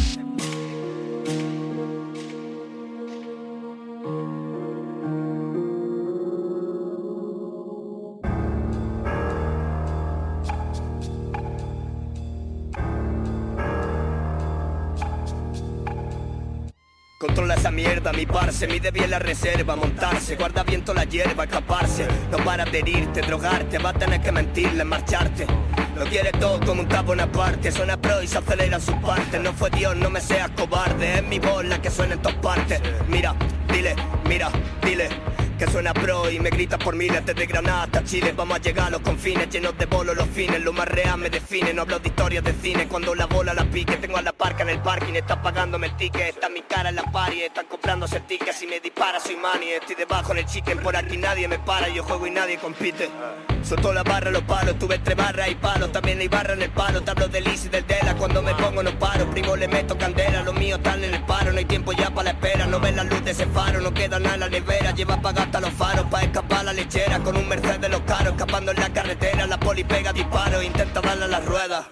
Esa mierda, mi parce, mide bien la reserva, montarse, guarda viento la hierba, escaparse, no para de herirte, drogarte, va a tener que mentirle, marcharte. Lo quiere todo como un tapo aparte, suena pro y se acelera su parte, no fue Dios, no me seas cobarde, es mi voz la que suena en todas partes. Mira, dile, mira, dile. Que suena pro y me grita por miles desde Granada hasta Chile Vamos a llegar a los confines, llenos de bolos los fines. Lo más real me define, no hablo de historias de cine. Cuando la bola la pique, tengo a la parca en el parking Está pagándome el ticket, está mi cara en la party Están comprándose el ticket, si me dispara soy money Estoy debajo en el chicken, por aquí nadie me para Yo juego y nadie compite. Soltó la barra, los palos, tuve entre barras y palos. También hay barra en el palo, te hablo del easy del Dela. Cuando me pongo no paro, primo le meto candela. Los míos están en el paro, no hay tiempo ya para la espera. No ven la luz de ese faro, no queda nada la nevera Lleva apagada hasta los faros, pa' escapar la lechera Con un Mercedes de los caros, escapando en la carretera La poli pega disparo, intenta darle a las ruedas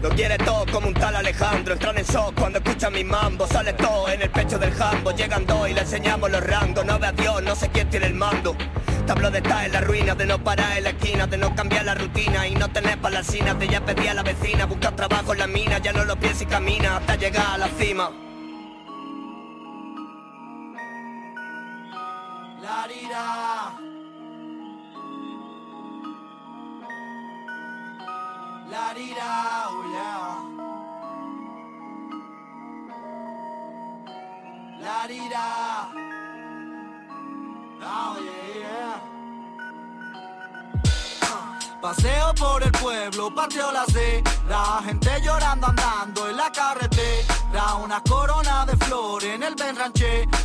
lo quiere todo como un tal Alejandro Entran en shock cuando escuchan mi mambo Sale todo en el pecho del jambo Llegan dos y le enseñamos los rangos No ve a Dios, no sé quién tiene el mando. Te hablo de estar en la ruina De no parar en la esquina De no cambiar la rutina Y no tener para la cina De ya pedí a la vecina Buscar trabajo en la mina Ya no lo piensa y camina Hasta llegar a la cima vida. La rira, oh, La rira. Oh, yeah, yeah. Paseo por el pueblo, pateo la seda, gente llorando andando en la carretera una corona de flores en el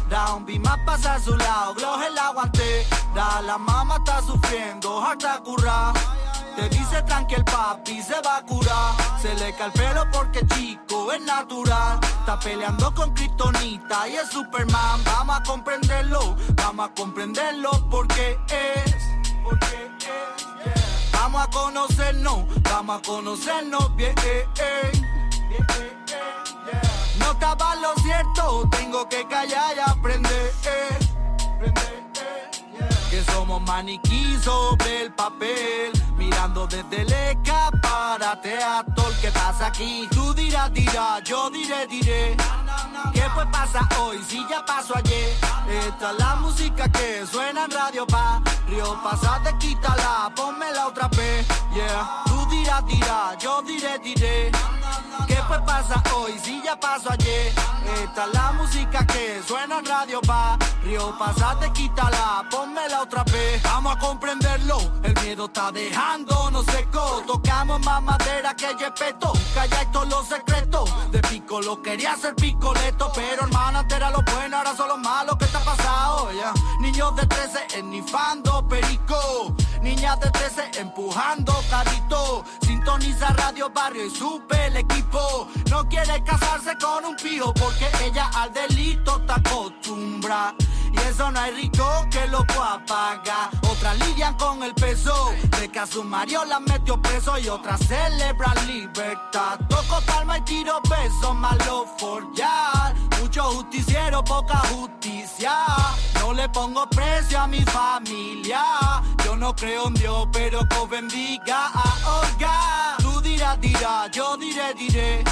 da un bima pasa a su lado, glow el aguante, da la mamá está sufriendo, harta curra. Te dice tranqui el papi se va a curar. Se le cae el pelo porque chico es natural. Está peleando con Kryptonita y es Superman. Vamos a comprenderlo, vamos a comprenderlo porque es. Porque es. Vamos a conocernos, vamos a conocernos bien. No estaba lo cierto, tengo que callar y aprender. Que somos maniquí sobre el papel, mirando desde el escaparate a todo el que pasa aquí. Tú dirás, dirás, yo diré, diré. ¿Qué pues pasa hoy si ya pasó ayer? Esta es la música que suena en radio pa' Río Pasate, quítala, la otra vez, yeah. Tú dirás, dirás, yo diré, diré. ¿Qué pues pasa hoy si ya pasó ayer? Esta es la música que suena en radio pa' Río Pasate, quítala, la otra vez. Vamos a comprenderlo, el miedo está dejando no seco Tocamos más madera que Yepeto Calláis todos los secretos. De pico lo quería hacer picoleto. Pero hermana entera lo bueno, ahora son los malos. Que está pasado ya Niños de 13 ennifando perico Niñas de 13 empujando carito Sintoniza Radio Barrio y supe el equipo No quiere casarse con un pijo Porque ella al delito está acostumbrada y eso no hay rico que lo pueda pagar. Otras lidian con el peso de que a su Mario la metió preso y otras celebran libertad. Toco calma y tiro besos, malo forjar. Mucho justiciero, poca justicia. No le pongo precio a mi familia. Yo no creo pero que bendiga a Olga. Tú dirás, dirás, yo diré, diré.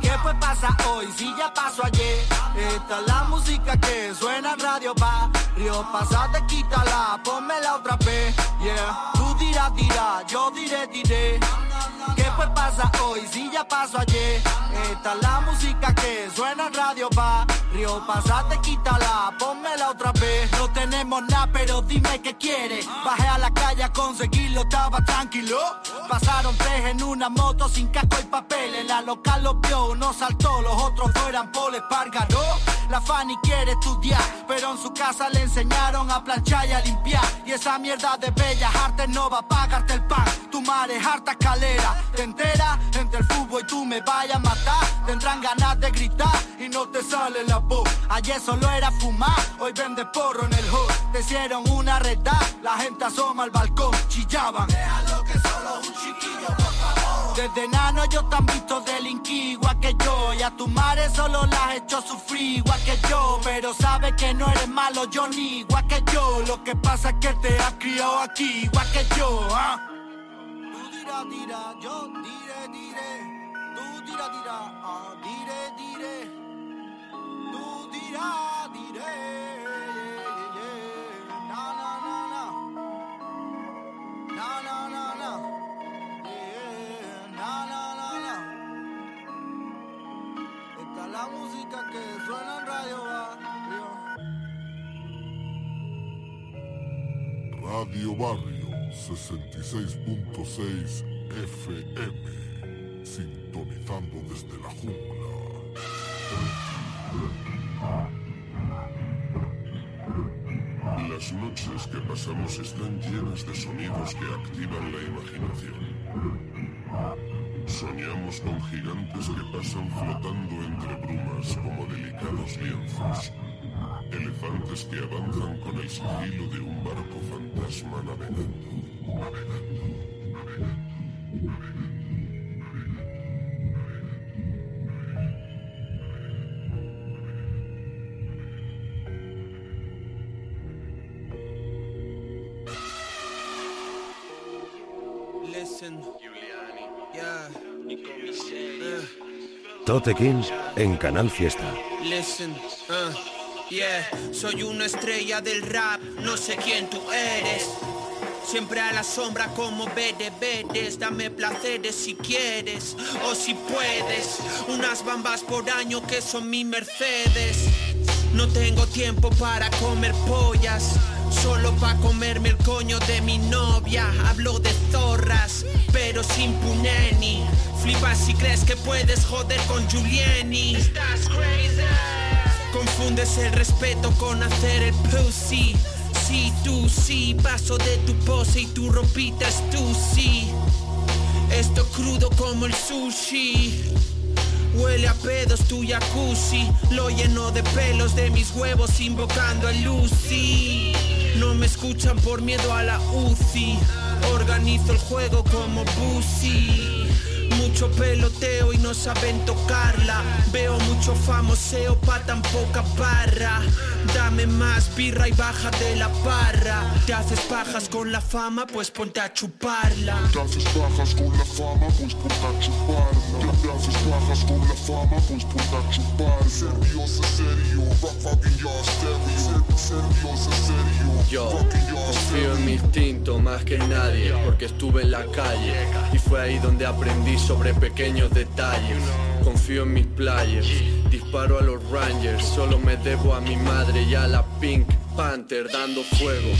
¿Qué pues pasa hoy si ya pasó ayer? Esta es la música que suena en radio pa' Río Pasate, quítala, la otra vez, yeah Tú dirás, dirás, yo diré, diré ¿Qué pues pasa hoy si ya pasó ayer? Esta es la música que suena en radio pa' Río Pasate, quítala, la otra vez. No tenemos nada, pero dime qué quieres Bajé a la calle a conseguirlo, estaba tranquilo. Pasaron tres en una moto sin casco y papel. En la local lo vio, no saltó, los otros fueran por espargaro La Fanny quiere estudiar, pero en su casa le enseñaron a planchar y a limpiar. Y esa mierda de bellas artes no va a pagarte el pan. Tu madre es harta escalera, entre el fútbol y tú me vayas a matar. Tendrán ganas de gritar y no te sale la voz. Ayer solo era fumar, hoy vende porro en el hood Te hicieron una reda, la gente asoma al balcón, chillaban. Déjalo que solo un chiquillo, por favor. Desde nano yo te han visto delinquir igual que yo. Y a tu madre solo la has hecho sufrir igual que yo. Pero sabes que no eres malo, ni igual que yo. Lo que pasa es que te has criado aquí igual que yo, ¿ah? Yo diré, diré Tú dirás, dirás, ah, diré, diré Tú dirás, diré na, na, na Na, na, na, na Na, na, na, na. Esta es la música que suena en radio Barrio. Radio Barrio 66.6 FM, sintonizando desde la jungla. Las noches que pasamos están llenas de sonidos que activan la imaginación. Soñamos con gigantes que pasan flotando entre brumas como delicados lienzos. Elefantes que avanzan con el sigilo de un barco fantasma navegando. Listen, yeah, Tote King en Canal Fiesta. listen, uh, yeah. Soy una estrella del rap, no sé quién tú eres. Siempre a la sombra como bedes Dame placeres si quieres o si puedes. Unas bambas por año que son mi Mercedes. No tengo tiempo para comer pollas Solo pa' comerme el coño de mi novia. Hablo de zorras, pero sin puneni. Flipas si crees que puedes joder con Giuliani. Estás crazy. Confundes el respeto con hacer el pussy Sí, tú sí, paso de tu pose y tu ropita es tú sí. Esto crudo como el sushi. Huele a pedos tu jacuzzi. Lo lleno de pelos de mis huevos invocando a Lucy. No me escuchan por miedo a la UCI Organizo el juego como Bussy mucho peloteo y no saben tocarla. Veo mucho famoseo pa' tan poca barra. Dame más birra y baja de la parra. Te haces pajas con la fama, pues ponte a chuparla. Te haces pajas con la fama, pues ponte a chuparla. Te haces pajas con la fama, pues ponte a chupar. Ser Dios es serio, rock fucking yo stereo. Ser Dios es serio, Yo confío en mi instinto más que nadie Porque estuve en la calle Y fue ahí donde aprendí sobre pequeños detalles. Confío en mis players. Disparo a los Rangers. Solo me debo a mi madre y a la Pink Panther dando fuego.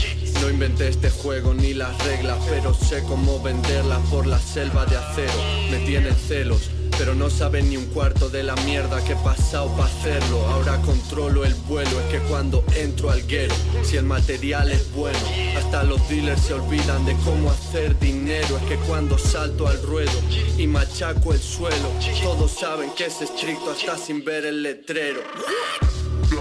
No inventé este juego ni las reglas Pero sé cómo venderlas por la selva de acero. Me tienen celos pero no saben ni un cuarto de la mierda que he pasado para hacerlo. Ahora controlo el vuelo, es que cuando entro al guero Si el material es bueno, hasta los dealers se olvidan de cómo hacer dinero. Es que cuando salto al ruedo y machaco el suelo Todos saben que es estricto hasta sin ver el letrero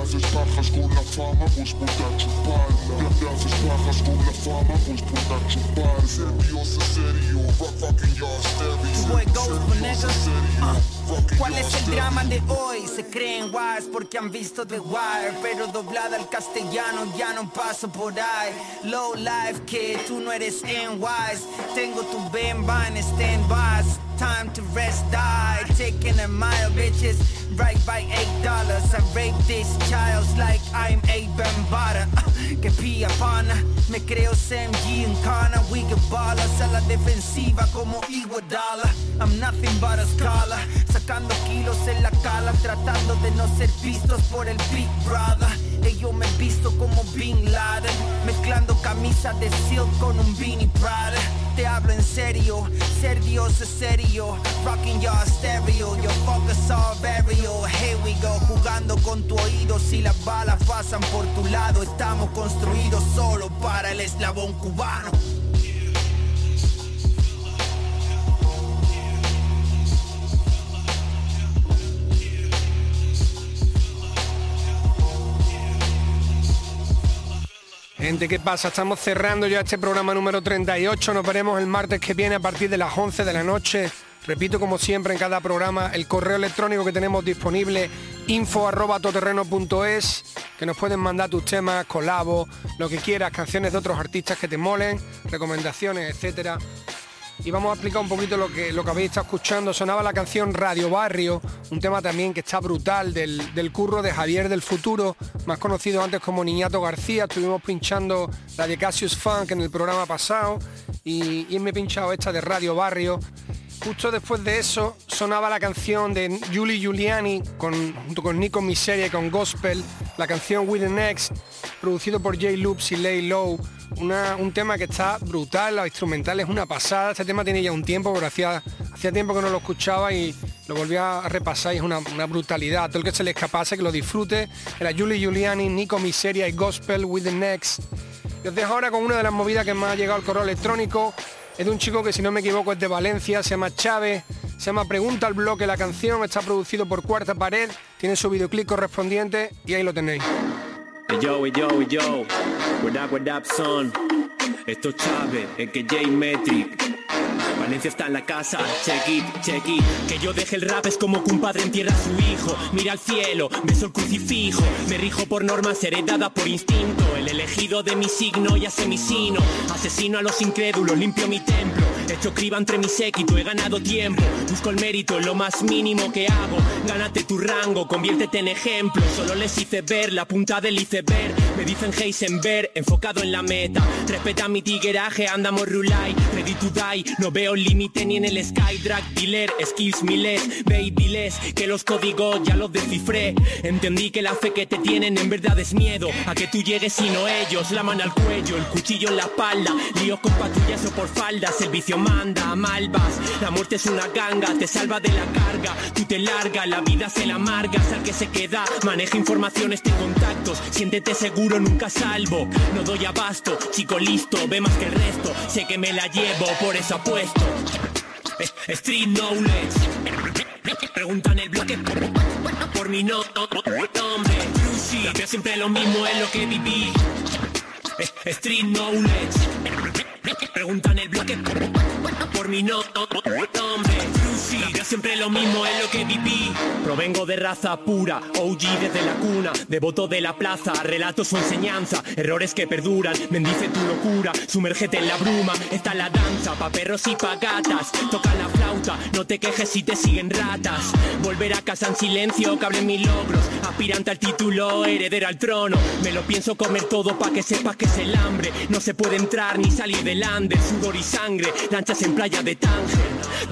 haces pajas con la fama, pues ponte a chuparla. Te haces pajas con la fama, pues ponte a chupar. Ser Dios es serio, rock fucking yo stereo. Boy Ghost, ¿Cuál es el drama de hoy? Se creen wise porque han visto The Wire Pero doblada al castellano ya no paso por ahí Low life kid, tú no eres en wise Tengo tu bemba en stand-by Time to rest, die. Taking a mile, bitches Right by eight dollars. I rape these childs like I'm a bambara Que pilla pana Me creo Sam G en cana We get balas a la defensiva como Iguodala. I'm nothing but a scholar Sacando kilos en la cala Tratando de no ser vistos por el Big Brother. Ellos me visto como Bin Laden Mezclando camisa de silk con un Beanie Prada te hablo en serio, ser Dios es serio, rocking your stereo, your focus all burial, here we go, jugando con tu oído, si las balas pasan por tu lado, estamos construidos solo para el eslabón cubano. Gente, ¿qué pasa? Estamos cerrando ya este programa número 38. Nos veremos el martes que viene a partir de las 11 de la noche. Repito, como siempre, en cada programa, el correo electrónico que tenemos disponible, info arroba todoterreno.es, que nos pueden mandar tus temas, colabos, lo que quieras, canciones de otros artistas que te molen, recomendaciones, etcétera. Y vamos a explicar un poquito lo que, lo que habéis estado escuchando. Sonaba la canción Radio Barrio, un tema también que está brutal del, del curro de Javier del Futuro, más conocido antes como Niñato García. Estuvimos pinchando la de Cassius Funk en el programa pasado y, y me he pinchado esta de Radio Barrio. Justo después de eso sonaba la canción de Julie Giuliani con, junto con Nico Miseria y con Gospel, la canción With the Next, producido por J Loops y Lay Low. Un tema que está brutal, la instrumental es una pasada. Este tema tiene ya un tiempo, pero hacía, hacía tiempo que no lo escuchaba y lo volví a repasar y es una, una brutalidad. Todo el que se le escapase, que lo disfrute. Era Julie Giuliani, Nico Miseria y Gospel With the Next. Y os dejo ahora con una de las movidas que me ha llegado al correo electrónico. Es de un chico que si no me equivoco es de Valencia, se llama Chávez, se llama Pregunta al bloque la canción, está producido por Cuarta Pared, tiene su videoclip correspondiente y ahí lo tenéis. Hey, yo, hey, yo, hey, yo. What up, what up, son? Esto es Chávez, el que J Metric. Valencia está en la casa, check it, check it. Que yo deje el rap es como que un padre entierra a su hijo. Mira al cielo, beso el crucifijo. Me rijo por normas heredadas por instinto. El elegido de mi signo ya sé mi sino. Asesino a los incrédulos, limpio mi templo. Hecho criba entre mi séquito, he ganado tiempo. Busco el mérito lo más mínimo que hago. Gánate tu rango, conviértete en ejemplo. Solo les hice ver la punta del iceberg. Me dicen Heisenberg, enfocado en la meta. Respeta mi tigueraje, andamos rulay. Ready to die, no veo límite ni en el sky. Drag dealer, skills miles, babyless. Que los códigos ya los descifré. Entendí que la fe que te tienen en verdad es miedo. A que tú llegues y no ellos. La mano al cuello, el cuchillo en la espalda. Líos con patrullas o por faldas. El vicio manda, mal vas. La muerte es una ganga, te salva de la carga. Tú te larga, la vida se la amargas al que se queda. Maneja informaciones, ten contactos. Siéntete seguro, nunca salvo. No doy abasto, chico listo, ve más que el resto. Sé que me la llevo, por eso apuesto. Street knowledge. Preguntan el bloque por mi no nombre. Veo siempre lo mismo es lo que viví. Street knowledge. Preguntan el bloque por mi no nombre. Veo siempre lo mismo es lo que viví. Provengo de raza pura, OG desde la cuna, devoto de la plaza, relatos o enseñanza, errores que perduran, bendice tu locura, sumérgete en la bruma, está la danza, pa' perros y pa' gatas, toca la flauta, no te quejes si te siguen ratas, volver a casa en silencio, que hablen mis logros, aspirante al título, heredero al trono, me lo pienso comer todo pa' que sepas que es el hambre, no se puede entrar ni salir del ande, sudor y sangre, lanchas en playa de Tánger,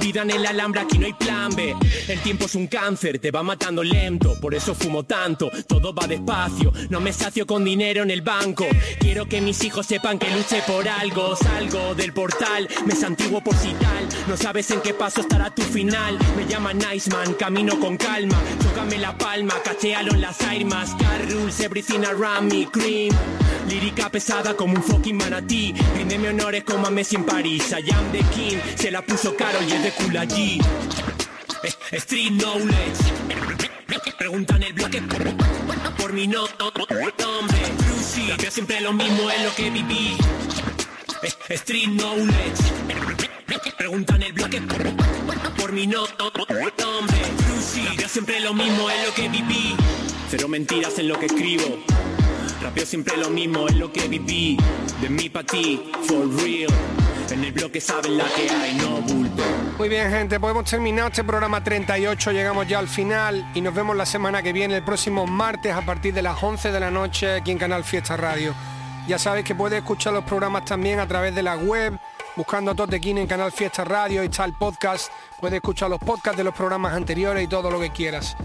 vida en el alambre, aquí no hay plan B, el tiempo es un cáncer, te va matando lento, por eso fumo tanto, todo va despacio, no me sacio con dinero en el banco, quiero que mis hijos sepan que luché por algo, salgo del portal, me santiguo por si tal, no sabes en qué paso estará tu final, me llaman Niceman, camino con calma, tócame la palma, cachealo en las armas, car rules, everything around me, cream, lírica pesada como un fucking manatí, ríndeme honores como a Messi en París, I am the king, se la puso caro y es de cool allí. Street knowledge. Preguntan el bloque por mi no nombre. Veo siempre lo mismo es lo que viví. Street knowledge. Preguntan el bloque por mi no nombre. Veo siempre lo mismo es lo que viví. Cero mentiras en lo que escribo. Rapeo siempre lo mismo es lo que viví. De mí pa' ti, for real. En el bloque saben la que hay, no bulto. Muy bien, gente, podemos terminar este programa 38, llegamos ya al final y nos vemos la semana que viene, el próximo martes a partir de las 11 de la noche aquí en Canal Fiesta Radio. Ya sabéis que puedes escuchar los programas también a través de la web, buscando a Totequín en Canal Fiesta Radio, ahí está el podcast, puedes escuchar los podcasts de los programas anteriores y todo lo que quieras.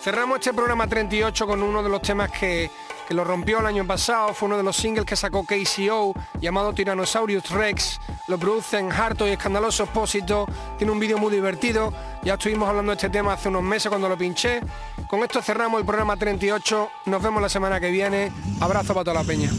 Cerramos este programa 38 con uno de los temas que, que lo rompió el año pasado, fue uno de los singles que sacó KCO, llamado Tyrannosaurus Rex, lo producen Harto y Escandaloso Expósito, tiene un vídeo muy divertido, ya estuvimos hablando de este tema hace unos meses cuando lo pinché. Con esto cerramos el programa 38, nos vemos la semana que viene, abrazo para toda la peña.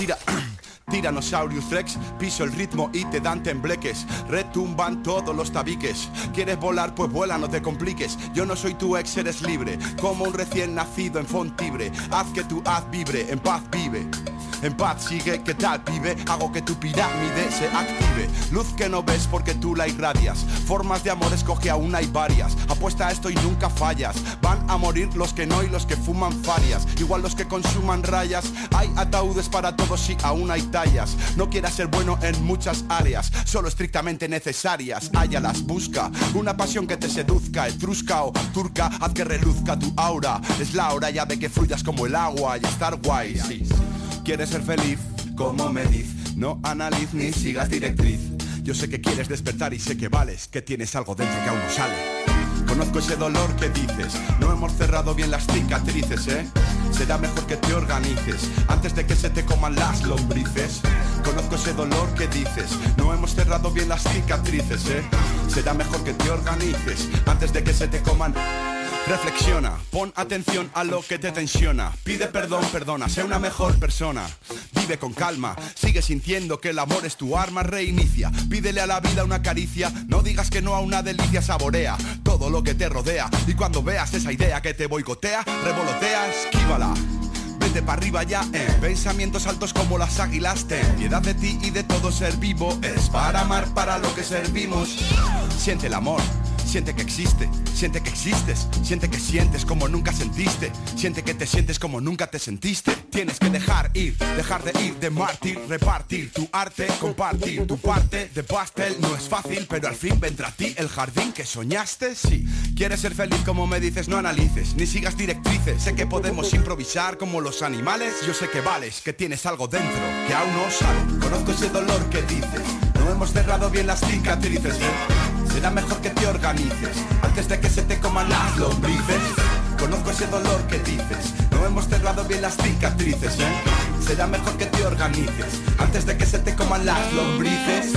Tira. Tyrannosaurus Rex, piso el ritmo y te dan tembleques. Retumban todos los tabiques. ¿Quieres volar? Pues vuela, no te compliques. Yo no soy tu ex, eres libre. Como un recién nacido en Fontibre. Haz que tu haz vibre, en paz vive. En paz sigue, ¿qué tal pibe? Hago que tu pirámide se active. Luz que no ves porque tú la irradias. Formas de amor escoge aún hay varias. Apuesta a esto y nunca fallas. Van a morir los que no y los que fuman farias. Igual los que consuman rayas. Hay ataúdes para todos y aún hay tallas. No quieras ser bueno en muchas áreas. Solo estrictamente necesarias. Háyalas, busca. Una pasión que te seduzca Etrusca o turca. Haz que reluzca tu aura. Es la hora ya de que fluyas como el agua Y estar guay. ¿Quieres ser feliz? Como me diz No analiz ni sigas directriz Yo sé que quieres despertar y sé que vales Que tienes algo dentro que aún no sale Conozco ese dolor que dices. No hemos cerrado bien las cicatrices, ¿eh? Será mejor que te organices Antes de que se te coman las lombrices. Conozco ese dolor que dices. No hemos cerrado bien las cicatrices, ¿eh? Será mejor que te organices Antes de que se te coman. Reflexiona, pon atención a lo que te tensiona. Pide perdón, perdona, sé una mejor persona Con calma, sigue sintiendo que el amor es tu arma, reinicia. Pídele a la vida una caricia, no digas que no a una delicia Saborea todo lo que te rodea. Y cuando veas esa idea que te boicotea Revolotea, esquívala. Vete para arriba ya, eh. Pensamientos altos como las águilas, ten piedad de ti y de todo ser vivo. Es para amar para lo que servimos. Siente el amor Siente que existe, siente que existes, siente que sientes como nunca sentiste, siente que te sientes como nunca te sentiste. Tienes que dejar ir, dejar de ir, de mártir, repartir tu arte, compartir tu parte de pastel. No es fácil, pero al fin vendrá a ti el jardín que soñaste. Si quieres ser feliz como me dices, no analices, ni sigas directrices. Sé que podemos improvisar como los animales. Yo sé que vales, que tienes algo dentro que aún no sale. Conozco ese dolor que dices. No hemos cerrado bien las cicatrices. ¿eh? Será mejor que te organices antes de que se te coman las lombrices. Conozco ese dolor que dices. No hemos cerrado bien las cicatrices. ¿eh? Será mejor que te organices antes de que se te coman las lombrices.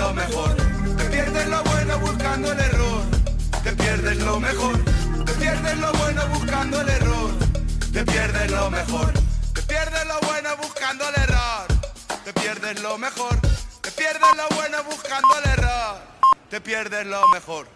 Lo mejor. Te pierdes lo bueno buscando el error. Te pierdes lo mejor. Te pierdes lo bueno buscando el error. Te pierdes lo mejor. Te pierdes lo bueno buscando el error. Te pierdes lo mejor. Te pierdes lo bueno buscando el error. Te pierdes lo mejor.